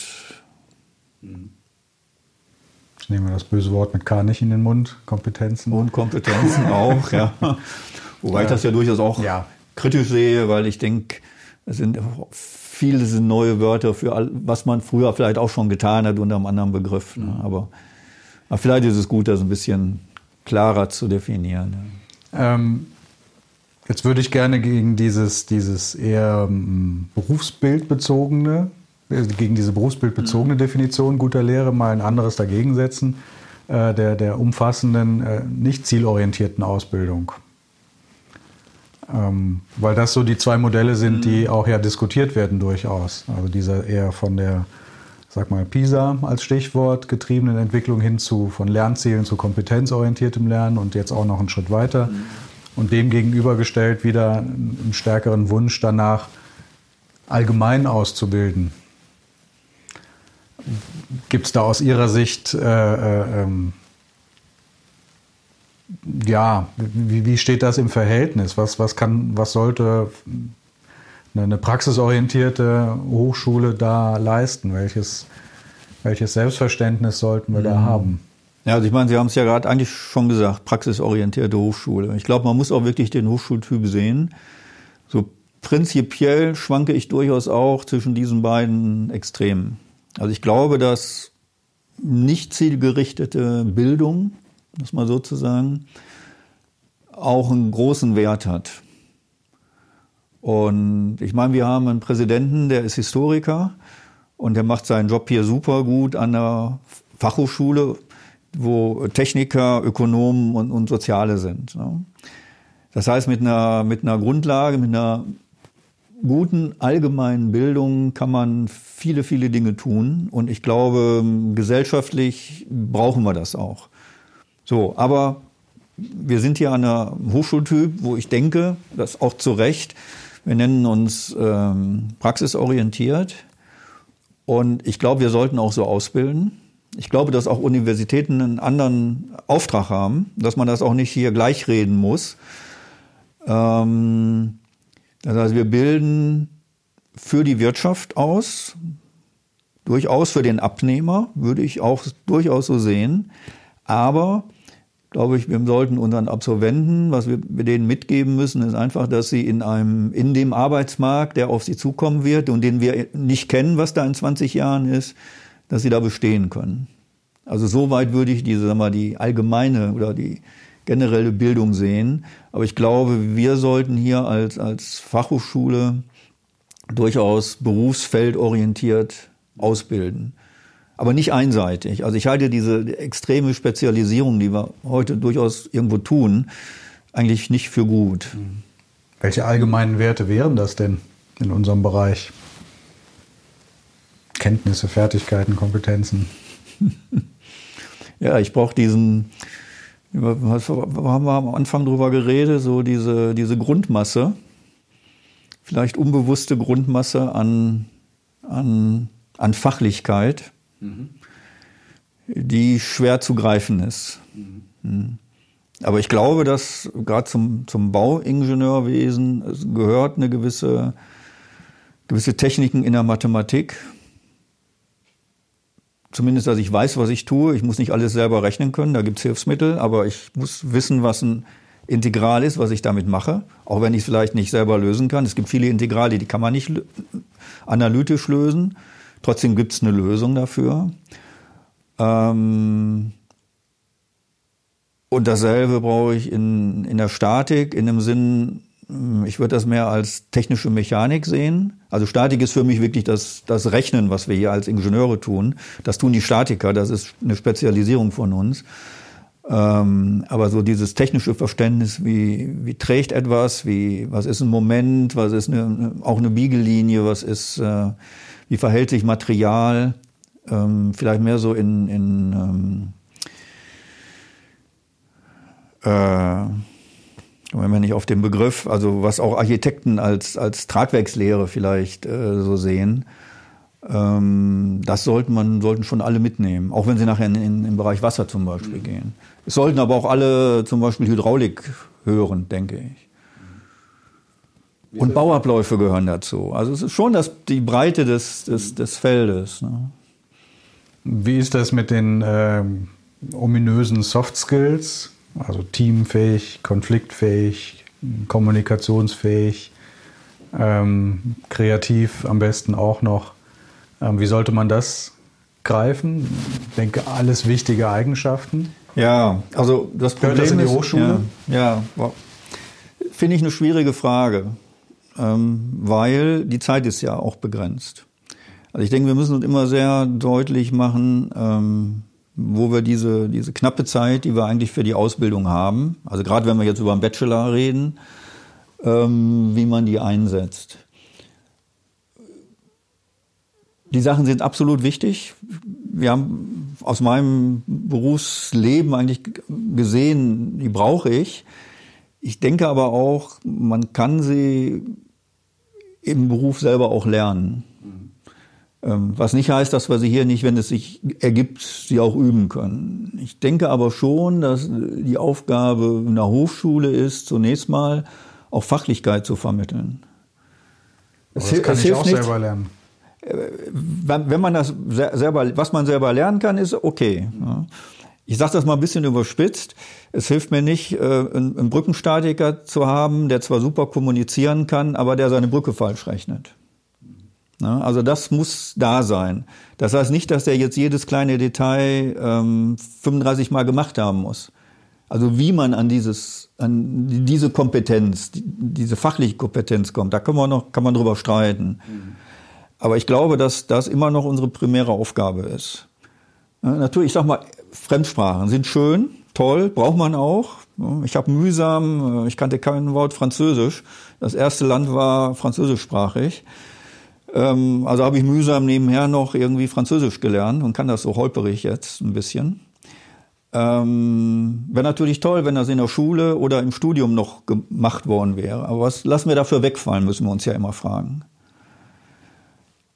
Ich nehme das böse Wort mit K nicht in den Mund, Kompetenzen. Und Kompetenzen auch, ja. Wobei ich das ja durchaus auch Ja. kritisch sehe, weil ich denke, es sind viele sind neue Wörter für all, was man früher vielleicht auch schon getan hat unter einem anderen Begriff. Ne? Aber, aber vielleicht ist es gut, das ein bisschen klarer zu definieren. Ja. Ähm, jetzt würde ich gerne gegen dieses, dieses eher ähm, berufsbildbezogene, gegen diese berufsbildbezogene Definition guter Lehre mal ein anderes dagegen setzen, äh, der, der umfassenden, äh, nicht zielorientierten Ausbildung. Ähm, weil das so die zwei Modelle sind, die auch ja diskutiert werden durchaus. Also dieser eher von der, sag mal, PISA als Stichwort getriebenen Entwicklung hin zu von Lernzielen zu kompetenzorientiertem Lernen und jetzt auch noch einen Schritt weiter. Und dem gegenübergestellt wieder einen stärkeren Wunsch danach, allgemein auszubilden. Gibt es da aus Ihrer Sicht äh, äh, ähm, ja, wie, wie steht das im Verhältnis? Was, was, kann, was sollte eine, praxisorientierte Hochschule da leisten? Welches, welches Selbstverständnis sollten wir da haben? Ja, also ich meine, Sie haben es ja gerade eigentlich schon gesagt, praxisorientierte Hochschule. Ich glaube, man muss auch wirklich den Hochschultyp sehen. So prinzipiell schwanke ich durchaus auch zwischen diesen beiden Extremen. Also ich glaube, dass nicht zielgerichtete Bildung, muss man so zu sagen, auch einen großen Wert hat. Und ich meine, wir haben einen Präsidenten, der ist Historiker und der macht seinen Job hier super gut an der Fachhochschule, wo Techniker, Ökonomen und, und Soziale sind. Ne? Das heißt, mit einer, mit einer Grundlage, mit einer guten allgemeinen Bildung kann man viele, viele Dinge tun. Und ich glaube, gesellschaftlich brauchen wir das auch. So, aber wir sind hier an einer Hochschultyp, wo ich denke, das auch zu Recht, wir nennen uns ähm, praxisorientiert. Und ich glaube, wir sollten auch so ausbilden. Ich glaube, dass auch Universitäten einen anderen Auftrag haben, dass man das auch nicht hier gleichreden muss. Ähm, das heißt, wir bilden für die Wirtschaft aus, durchaus für den Abnehmer, würde ich auch durchaus so sehen. Aber glaube ich, wir sollten unseren Absolventen, was wir denen mitgeben müssen, ist einfach, dass sie in einem, in dem Arbeitsmarkt, der auf sie zukommen wird und den wir nicht kennen, was da in 20 Jahren ist, dass sie da bestehen können. Also soweit würde ich diese, sagen wir, die allgemeine oder die generelle Bildung sehen. Aber ich glaube, wir sollten hier als, als Fachhochschule durchaus berufsfeldorientiert ausbilden. Aber nicht einseitig. Also ich halte diese extreme Spezialisierung, die wir heute durchaus irgendwo tun, eigentlich nicht für gut. Welche allgemeinen Werte wären das denn in unserem Bereich? Kenntnisse, Fertigkeiten, Kompetenzen. ja, ich brauche diesen, was haben wir am Anfang drüber geredet, so diese, diese Grundmasse, vielleicht unbewusste Grundmasse an, an, an Fachlichkeit, mhm. die schwer zu greifen ist. Mhm. Aber ich glaube, dass gerade zum, zum Bauingenieurwesen es gehört eine gewisse, gewisse Techniken in der Mathematik. Zumindest, dass ich weiß, was ich tue. Ich muss nicht alles selber rechnen können, da gibt es Hilfsmittel, aber ich muss wissen, was ein Integral ist, was ich damit mache, auch wenn ich es vielleicht nicht selber lösen kann. Es gibt viele Integrale, die kann man nicht analytisch lösen. Trotzdem gibt es eine Lösung dafür. Ähm und dasselbe brauche ich in, in der Statik, in dem Sinn, ich würde das mehr als technische Mechanik sehen. Also Statik ist für mich wirklich das, das Rechnen, was wir hier als Ingenieure tun. Das tun die Statiker, das ist eine Spezialisierung von uns. Ähm, aber so dieses technische Verständnis, wie, wie trägt etwas, wie, was ist ein Moment, was ist eine, auch eine Biegellinie, was ist, äh, wie verhält sich Material, ähm, vielleicht mehr so in, in ähm, äh, wenn wir nicht auf den Begriff, also was auch Architekten als, als Tragwerkslehre vielleicht äh, so sehen, ähm, das sollten man, sollten schon alle mitnehmen, auch wenn sie nachher in, in, im Bereich Wasser zum Beispiel mhm. gehen. Es sollten aber auch alle zum Beispiel Hydraulik hören, denke ich. Und Bauabläufe gehören dazu. Also es ist schon das, die Breite des, des, des Feldes. Ne? Wie ist das mit den äh, ominösen Soft Skills? Also teamfähig, konfliktfähig, kommunikationsfähig, ähm, kreativ am besten auch noch. Ähm, wie sollte man das greifen? Ich denke, alles wichtige Eigenschaften. Ja, also das Problem Gehört das in die ist, Hochschule? Ja, ja finde ich eine schwierige Frage, ähm, weil die Zeit ist ja auch begrenzt. Also ich denke, wir müssen uns immer sehr deutlich machen, ähm, wo wir diese, diese knappe Zeit, die wir eigentlich für die Ausbildung haben, also gerade wenn wir jetzt über einen Bachelor reden, ähm, wie man die einsetzt. Die Sachen sind absolut wichtig. Wir haben aus meinem Berufsleben eigentlich gesehen, die brauche ich. Ich denke aber auch, man kann sie im Beruf selber auch lernen. Ähm, was nicht heißt, dass wir sie hier nicht, wenn es sich ergibt, sie auch üben können. Ich denke aber schon, dass die Aufgabe einer Hochschule ist, zunächst mal auch Fachlichkeit zu vermitteln. Das, das kann ich auch nicht, selber lernen. Äh, wenn man das selber, was man selber lernen kann, ist okay. Ich sage das mal ein bisschen überspitzt. Es hilft mir nicht, äh, einen Brückenstatiker zu haben, der zwar super kommunizieren kann, aber der seine Brücke falsch rechnet. Also das muss da sein. Das heißt nicht, dass der jetzt jedes kleine Detail ähm, 35 Mal gemacht haben muss. Also wie man an dieses, an diese Kompetenz, diese fachliche Kompetenz kommt, da kann man noch, kann man drüber streiten. Mhm. Aber ich glaube, dass das immer noch unsere primäre Aufgabe ist. Ja, natürlich, ich sag mal, Fremdsprachen sind schön, toll, braucht man auch. Ich habe mühsam, äh, ich kannte kein Wort Französisch. Das erste Land war französischsprachig. Ähm, also habe ich mühsam nebenher noch irgendwie Französisch gelernt und kann das so holperig jetzt ein bisschen. Ähm, wäre natürlich toll, wenn das in der Schule oder im Studium noch gemacht worden wäre. Aber was lassen wir dafür wegfallen, müssen wir uns ja immer fragen.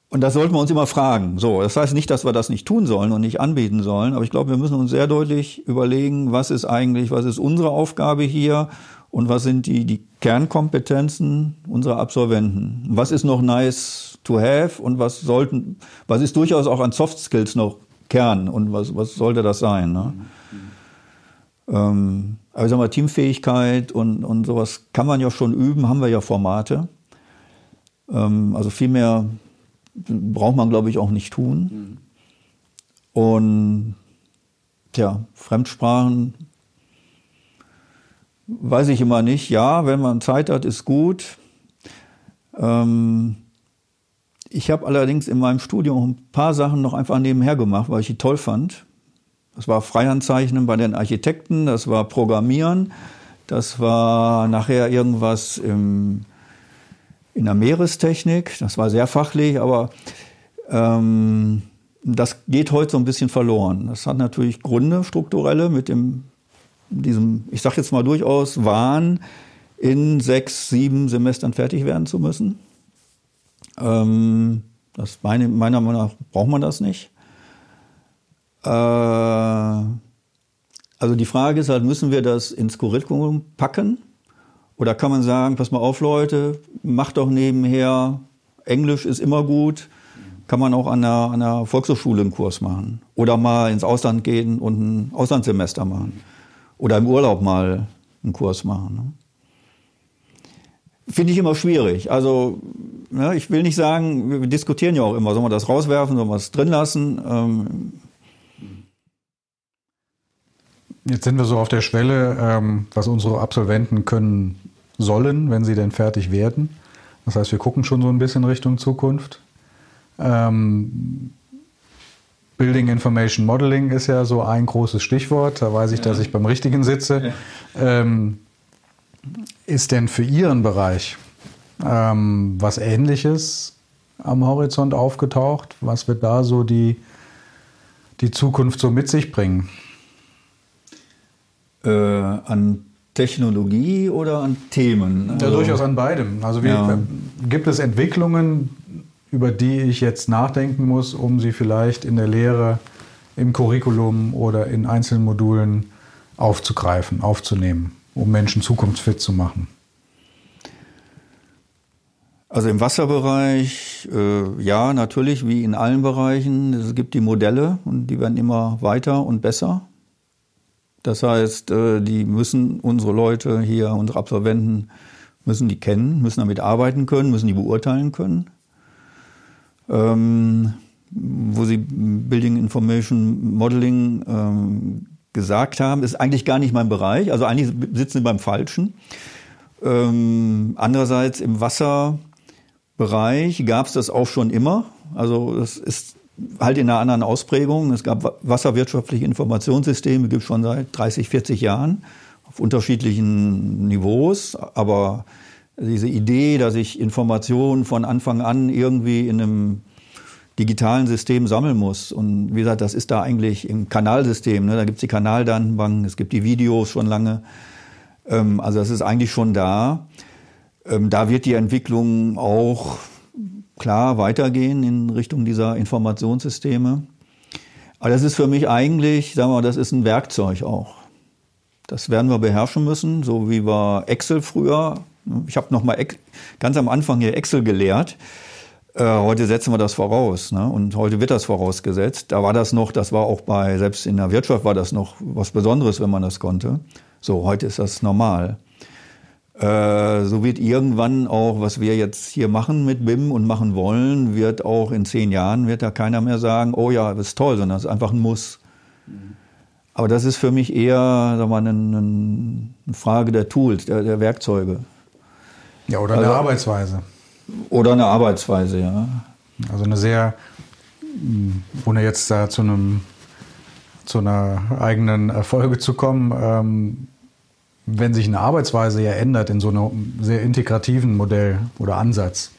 Und das sollten wir uns immer fragen. So, das heißt nicht, dass wir das nicht tun sollen und nicht anbieten sollen, aber ich glaube, wir müssen uns sehr deutlich überlegen, was ist eigentlich, was ist unsere Aufgabe hier und was sind die, die Kernkompetenzen unserer Absolventen. Was ist noch nice to have und was sollten, was ist durchaus auch an Soft Skills noch Kern und was, was sollte das sein? Ne? Mhm. Ähm, aber ich sag mal, Teamfähigkeit und, und sowas kann man ja schon üben, haben wir ja Formate. Ähm, also viel mehr braucht man, glaube ich, auch nicht tun. Mhm. Und tja, Fremdsprachen weiß ich immer nicht. Ja, wenn man Zeit hat, ist gut. Ähm, ich habe allerdings in meinem Studium ein paar Sachen noch einfach nebenher gemacht, weil ich die toll fand. Das war Freihandzeichnen bei den Architekten, das war Programmieren, das war nachher irgendwas im in der Meerestechnik. Das war sehr fachlich, aber ähm, das geht heute so ein bisschen verloren. Das hat natürlich Gründe, strukturelle, mit dem, diesem, ich sage jetzt mal durchaus, Wahn, in sechs, sieben Semestern fertig werden zu müssen. Ähm, das meine, meiner Meinung nach braucht man das nicht. Äh, also die Frage ist halt, müssen wir das ins Curriculum packen? Oder kann man sagen, pass mal auf Leute, macht doch nebenher, Englisch ist immer gut, kann man auch an einer, an einer Volkshochschule einen Kurs machen. Oder mal ins Ausland gehen und ein Auslandssemester machen. Oder im Urlaub mal einen Kurs machen. Finde ich immer schwierig. Also, ne, ich will nicht sagen, wir diskutieren ja auch immer, soll man das rauswerfen, soll man es drin lassen? Ähm, Jetzt sind wir so auf der Schwelle, ähm, was unsere Absolventen können sollen, wenn sie denn fertig werden. Das heißt, wir gucken schon so ein bisschen Richtung Zukunft. Ähm, Building Information Modeling ist ja so ein großes Stichwort. Da weiß ich, ja. dass ich beim Richtigen sitze. Ja. Ähm, ist denn für Ihren Bereich ähm, was Ähnliches am Horizont aufgetaucht? Was wird da so die, die Zukunft so mit sich bringen? äh, an Technologie oder an Themen? Also, ja, durchaus an beidem. Also wie, ja. gibt es Entwicklungen, über die ich jetzt nachdenken muss, um sie vielleicht in der Lehre, im Curriculum oder in einzelnen Modulen aufzugreifen, aufzunehmen, um Menschen zukunftsfit zu machen? Also im Wasserbereich, äh, ja, natürlich, wie in allen Bereichen. Es gibt die Modelle und die werden immer weiter und besser. Das heißt, äh, die müssen unsere Leute hier, unsere Absolventen, müssen die kennen, müssen damit arbeiten können, müssen die beurteilen können. Ähm, wo Sie Building Information Modeling ähm, gesagt haben, ist eigentlich gar nicht mein Bereich. Also eigentlich sitzen Sie beim Falschen. Ähm, andererseits im Wasserbereich gab es das auch schon immer. Also das ist halt in einer anderen Ausprägung. Es gab wasserwirtschaftliche Informationssysteme, gibt es schon seit 30, 40 Jahren auf unterschiedlichen Niveaus. Aber diese Idee, dass ich Informationen von Anfang an irgendwie in einem digitalen System sammeln muss. Und wie gesagt, das ist da eigentlich im Kanalsystem. Ne? Da gibt es die Kanaldatenbanken, es gibt die Videos schon lange. Ähm, also das ist eigentlich schon da. Ähm, da wird die Entwicklung auch klar weitergehen in Richtung dieser Informationssysteme. Aber das ist für mich eigentlich, sagen wir mal, das ist ein Werkzeug auch. Das werden wir beherrschen müssen, so wie wir Excel früher. Ich habe noch mal ganz am Anfang hier Excel gelehrt. Äh, heute setzen wir das voraus, ne? Und heute wird das vorausgesetzt. Da war das noch, das war auch bei, selbst in der Wirtschaft war das noch was Besonderes, wenn man das konnte. So, heute ist das normal. Äh, so wird irgendwann auch, was wir jetzt hier machen mit BIM und machen wollen, wird auch in zehn Jahren, wird da keiner mehr sagen, oh ja, das ist toll, sondern es ist einfach ein Muss. Aber das ist für mich eher sagen wir, eine, eine Frage der Tools, der, der Werkzeuge. Ja, oder also, der Arbeitsweise. Oder eine Arbeitsweise, ja. Also eine sehr, ohne jetzt da zu einem zu einer eigenen Folge zu kommen, ähm, wenn sich eine Arbeitsweise ja ändert in so einem sehr integrativen Modell oder Ansatz,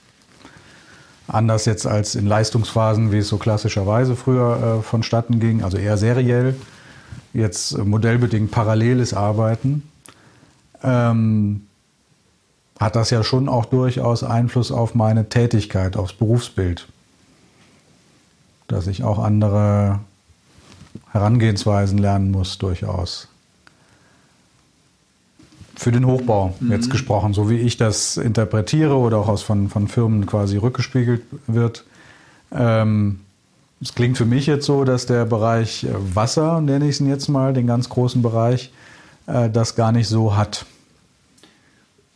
anders jetzt als in Leistungsphasen, wie es so klassischerweise früher äh, vonstatten ging, also eher seriell, jetzt modellbedingt paralleles Arbeiten, ähm, hat das ja schon auch durchaus Einfluss auf meine Tätigkeit, aufs Berufsbild. Dass ich auch andere Herangehensweisen lernen muss, durchaus. Für den Hochbau mhm. jetzt gesprochen, so wie ich das interpretiere oder auch aus von, von Firmen quasi rückgespiegelt wird. Ähm, es klingt für mich jetzt so, dass der Bereich Wasser, nenne ich es jetzt mal, den ganz großen Bereich, äh, das gar nicht so hat.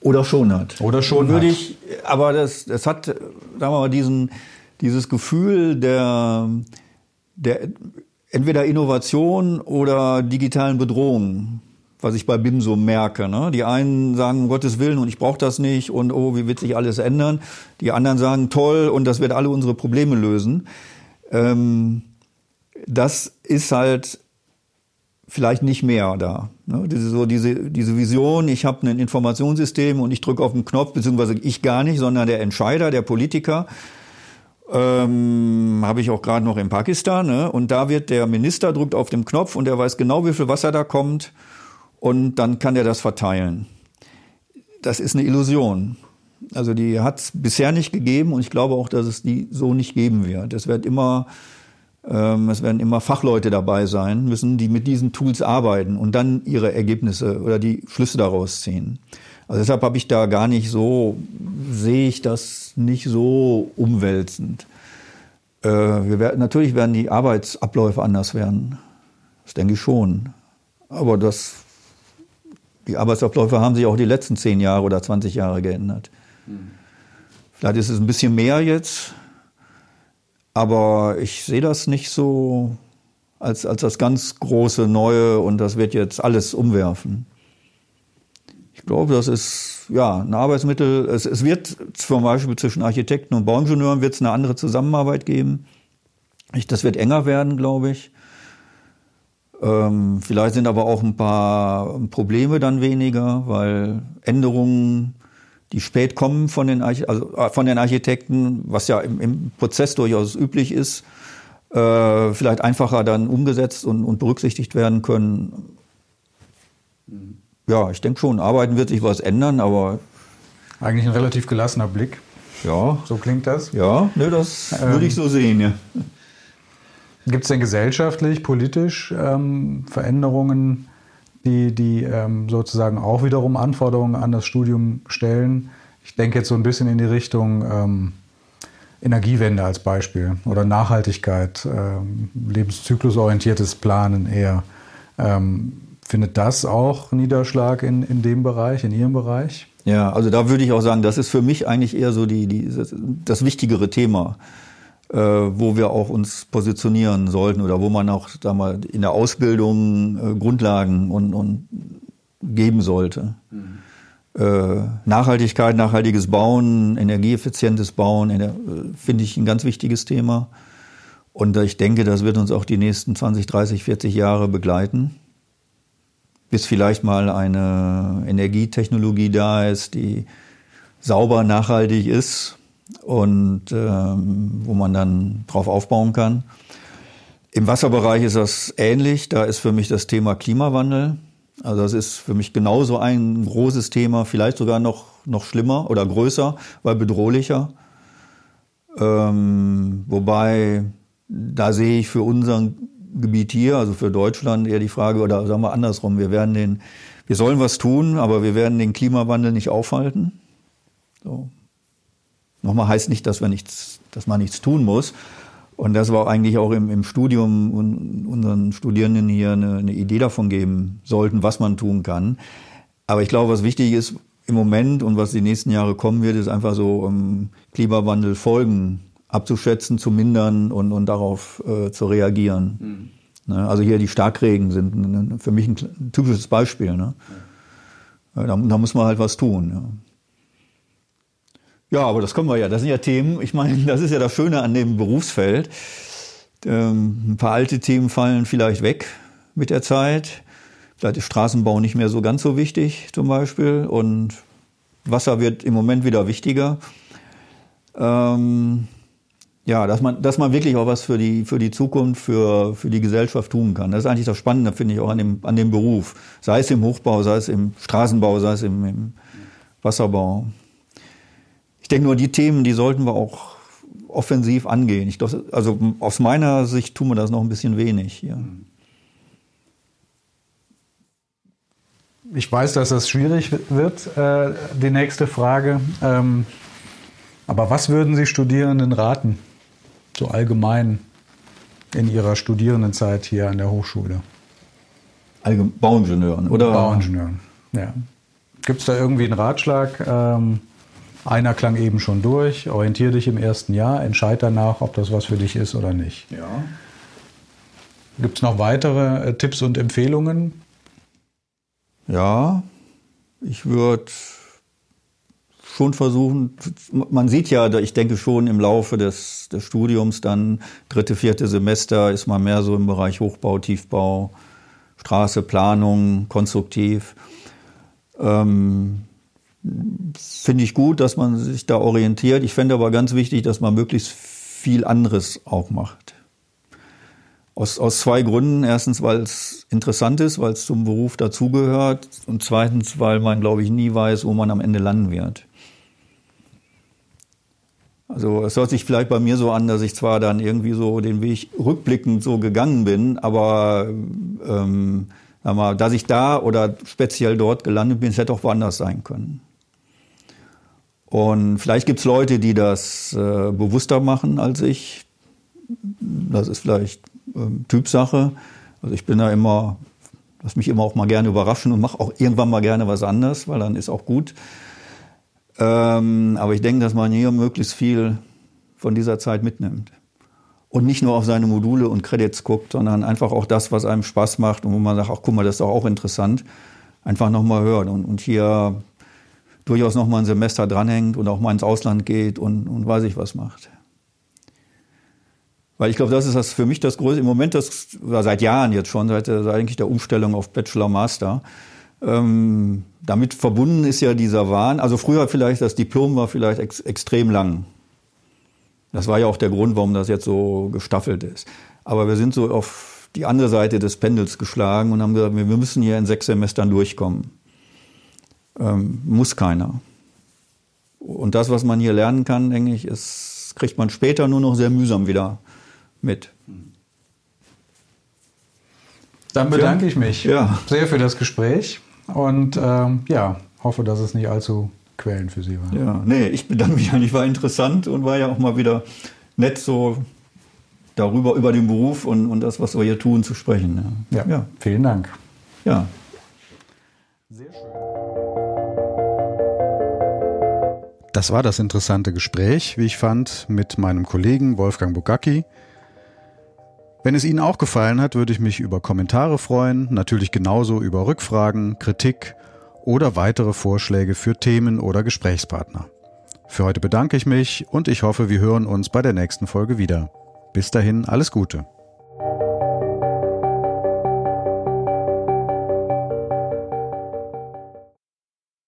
Oder schon hat. Oder schon Würde hat. ich, aber das, das hat, sagen wir mal, diesen, dieses Gefühl der, der entweder Innovation oder digitalen Bedrohung, was ich bei BIM so merke. Ne? Die einen sagen, um Gottes Willen, und ich brauche das nicht und oh, wie wird sich alles ändern. Die anderen sagen, toll, und das wird alle unsere Probleme lösen. Ähm, das ist halt vielleicht nicht mehr da. Ne? Diese, so diese, diese Vision, ich habe ein Informationssystem und ich drücke auf den Knopf, beziehungsweise ich gar nicht, sondern der Entscheider, der Politiker, ähm, habe ich auch gerade noch in Pakistan. Ne? Und da wird der Minister drückt auf den Knopf und er weiß genau, wie viel Wasser da kommt und dann kann er das verteilen. Das ist eine Illusion. Also die hat es bisher nicht gegeben und ich glaube auch, dass es die so nicht geben wird. Es wird immer es werden immer Fachleute dabei sein müssen, die mit diesen Tools arbeiten und dann ihre Ergebnisse oder die Schlüsse daraus ziehen. Also deshalb habe ich da gar nicht so, sehe ich das nicht so umwälzend. Äh, werden, natürlich werden die Arbeitsabläufe anders werden. Das denke ich schon. Aber das, die Arbeitsabläufe haben sich auch die letzten zehn Jahre oder 20 Jahre geändert. Hm. Vielleicht ist es ein bisschen mehr jetzt, aber ich sehe das nicht so als, als das ganz große Neue und das wird jetzt alles umwerfen. Ich glaube, das ist ja ein Arbeitsmittel. Es, es wird zum Beispiel zwischen Architekten und Bauingenieuren wird es eine andere Zusammenarbeit geben. Ich, das wird enger werden, glaube ich. Ähm, vielleicht sind aber auch ein paar Probleme dann weniger, weil Änderungen die spät kommen von den, Arch also äh, von den Architekten, was ja im, im Prozess durchaus üblich ist, äh, vielleicht einfacher dann umgesetzt und, und berücksichtigt werden können. Mhm. Ja, ich denke schon, arbeiten wird sich was ändern, aber. Eigentlich ein relativ gelassener Blick. Ja. So klingt das? Ja, ne, das ähm, würde ich so sehen, ja. Gibt es denn gesellschaftlich, politisch ähm, Veränderungen, die, die ähm, sozusagen auch wiederum Anforderungen an das Studium stellen. Ich denke jetzt so ein bisschen in die Richtung ähm, Energiewende als Beispiel oder Nachhaltigkeit, ähm, lebenszyklusorientiertes Planen eher. Ähm, findet das auch Niederschlag in, in dem Bereich, in Ihrem Bereich? Ja, also da würde ich auch sagen, das ist für mich eigentlich eher so die, die, das, das wichtigere Thema, wo wir auch uns positionieren sollten oder wo man auch da mal in der Ausbildung äh, Grundlagen und, und geben sollte. Mhm. Äh, Nachhaltigkeit, nachhaltiges Bauen, energieeffizientes Bauen, äh, finde ich ein ganz wichtiges Thema. Und ich denke, das wird uns auch die nächsten 20, 30, 40 Jahre begleiten bis vielleicht mal eine Energietechnologie da ist, die sauber, nachhaltig ist und ähm, wo man dann drauf aufbauen kann. Im Wasserbereich ist das ähnlich. Da ist für mich das Thema Klimawandel. Also das ist für mich genauso ein großes Thema, vielleicht sogar noch, noch schlimmer oder größer, weil bedrohlicher. Ähm, wobei, da sehe ich für unseren Gebiet hier, also für Deutschland, eher die Frage, oder sagen wir andersrum, wir werden den, wir sollen was tun, aber wir werden den Klimawandel nicht aufhalten. So. Nochmal heißt nicht, dass wir nichts, dass man nichts tun muss. Und das war eigentlich auch im, im Studium und unseren Studierenden hier eine, eine Idee davon geben sollten, was man tun kann. Aber ich glaube, was wichtig ist im Moment und was die nächsten Jahre kommen wird, ist einfach so um Klimawandel Folgen abzuschätzen, zu mindern und, und darauf äh, zu reagieren. Mhm. Ne? Also hier die Starkregen sind für mich ein, typisches Beispiel. Ne? Ja. Da, da, muss man halt was tun. Ja. Ja, aber das können wir ja. Das sind ja Themen, ich meine, das ist ja das Schöne an dem Berufsfeld. Ähm, ein paar alte Themen fallen vielleicht weg mit der Zeit. Vielleicht ist Straßenbau nicht mehr so ganz so wichtig zum Beispiel und Wasser wird im Moment wieder wichtiger. Ähm, ja, dass man, dass man wirklich auch was für die, für die Zukunft, für, für die Gesellschaft tun kann. Das ist eigentlich das Spannende, finde ich, auch an dem, an dem Beruf. Sei es im Hochbau, sei es im Straßenbau, sei es im, im Wasserbau. Ich denke nur, die Themen, die sollten wir auch offensiv angehen. Ich glaube, also aus meiner Sicht tun wir das noch ein bisschen wenig hier. Ich weiß, dass das schwierig wird, äh, die nächste Frage. Ähm, aber was würden Sie Studierenden raten? so allgemein in Ihrer Studierendenzeit hier an der Hochschule? Allgemein Bauingenieuren, oder? Bauingenieuren, ja. Gibt es da irgendwie einen Ratschlag? Ähm, einer klang eben schon durch. Orientier dich im ersten Jahr, entscheid danach, ob das was für dich ist oder nicht. Ja. Gibt es noch weitere äh, Tipps und Empfehlungen? Ja, ich würde schon versuchen, man sieht ja, ich denke schon im Laufe des, des Studiums dann, dritte, vierte Semester ist man mehr so im Bereich Hochbau, Tiefbau, Straße, Planung, konstruktiv. Ähm, Finde ich gut, dass man sich da orientiert. Ich fände aber ganz wichtig, dass man möglichst viel anderes auch macht. Aus, aus zwei Gründen. Erstens, weil es interessant ist, weil es zum Beruf dazugehört. Und zweitens, weil man, glaube ich, nie weiß, wo man am Ende landen wird. Also es hört sich vielleicht bei mir so an, dass ich zwar dann irgendwie so den Weg rückblickend so gegangen bin, aber ähm, mal, dass ich da oder speziell dort gelandet bin, es hätte auch woanders sein können. Und vielleicht gibt's Leute, die das äh, bewusster machen als ich. Das ist vielleicht ähm, Typsache. Also ich bin da immer, lass mich immer auch mal gerne überraschen und mache auch irgendwann mal gerne was anderes, weil dann ist auch gut. Ähm, aber ich denke, dass man hier möglichst viel von dieser Zeit mitnimmt. Und nicht nur auf seine Module und Credits guckt, sondern einfach auch das, was einem Spaß macht und wo man sagt, ach guck mal, das ist doch auch interessant, einfach nochmal hört und, und hier durchaus nochmal ein Semester dranhängt und auch mal ins Ausland geht und, und weiß ich was macht. Weil ich glaube, das ist das für mich das Größte, im Moment das, oder seit Jahren jetzt schon, seit, seit eigentlich der Umstellung auf Bachelor Master, ähm, damit verbunden ist ja dieser Wahn. Also früher vielleicht, das Diplom war vielleicht ex extrem lang. Das war ja auch der Grund, warum das jetzt so gestaffelt ist. Aber wir sind so auf die andere Seite des Pendels geschlagen und haben gesagt, wir müssen hier in sechs Semestern durchkommen. Ähm, muss keiner. Und das, was man hier lernen kann, denke ich, ist, kriegt man später nur noch sehr mühsam wieder mit. Dann bedanke ich mich ja. sehr für das Gespräch. Und ähm, ja, hoffe, dass es nicht allzu Quellen für Sie waren. Ja, nee, ich bedanke mich eigentlich, war interessant und war ja auch mal wieder nett so darüber, über den Beruf und, und das, was wir hier tun, zu sprechen. Ja, ja. vielen Dank. Ja. Das war das interessante Gespräch, wie ich fand, mit meinem Kollegen Wolfgang Bugacki. Wenn es Ihnen auch gefallen hat, würde ich mich über Kommentare freuen, natürlich genauso über Rückfragen, Kritik oder weitere Vorschläge für Themen oder Gesprächspartner. Für heute bedanke ich mich und ich hoffe, wir hören uns bei der nächsten Folge wieder. Bis dahin alles Gute.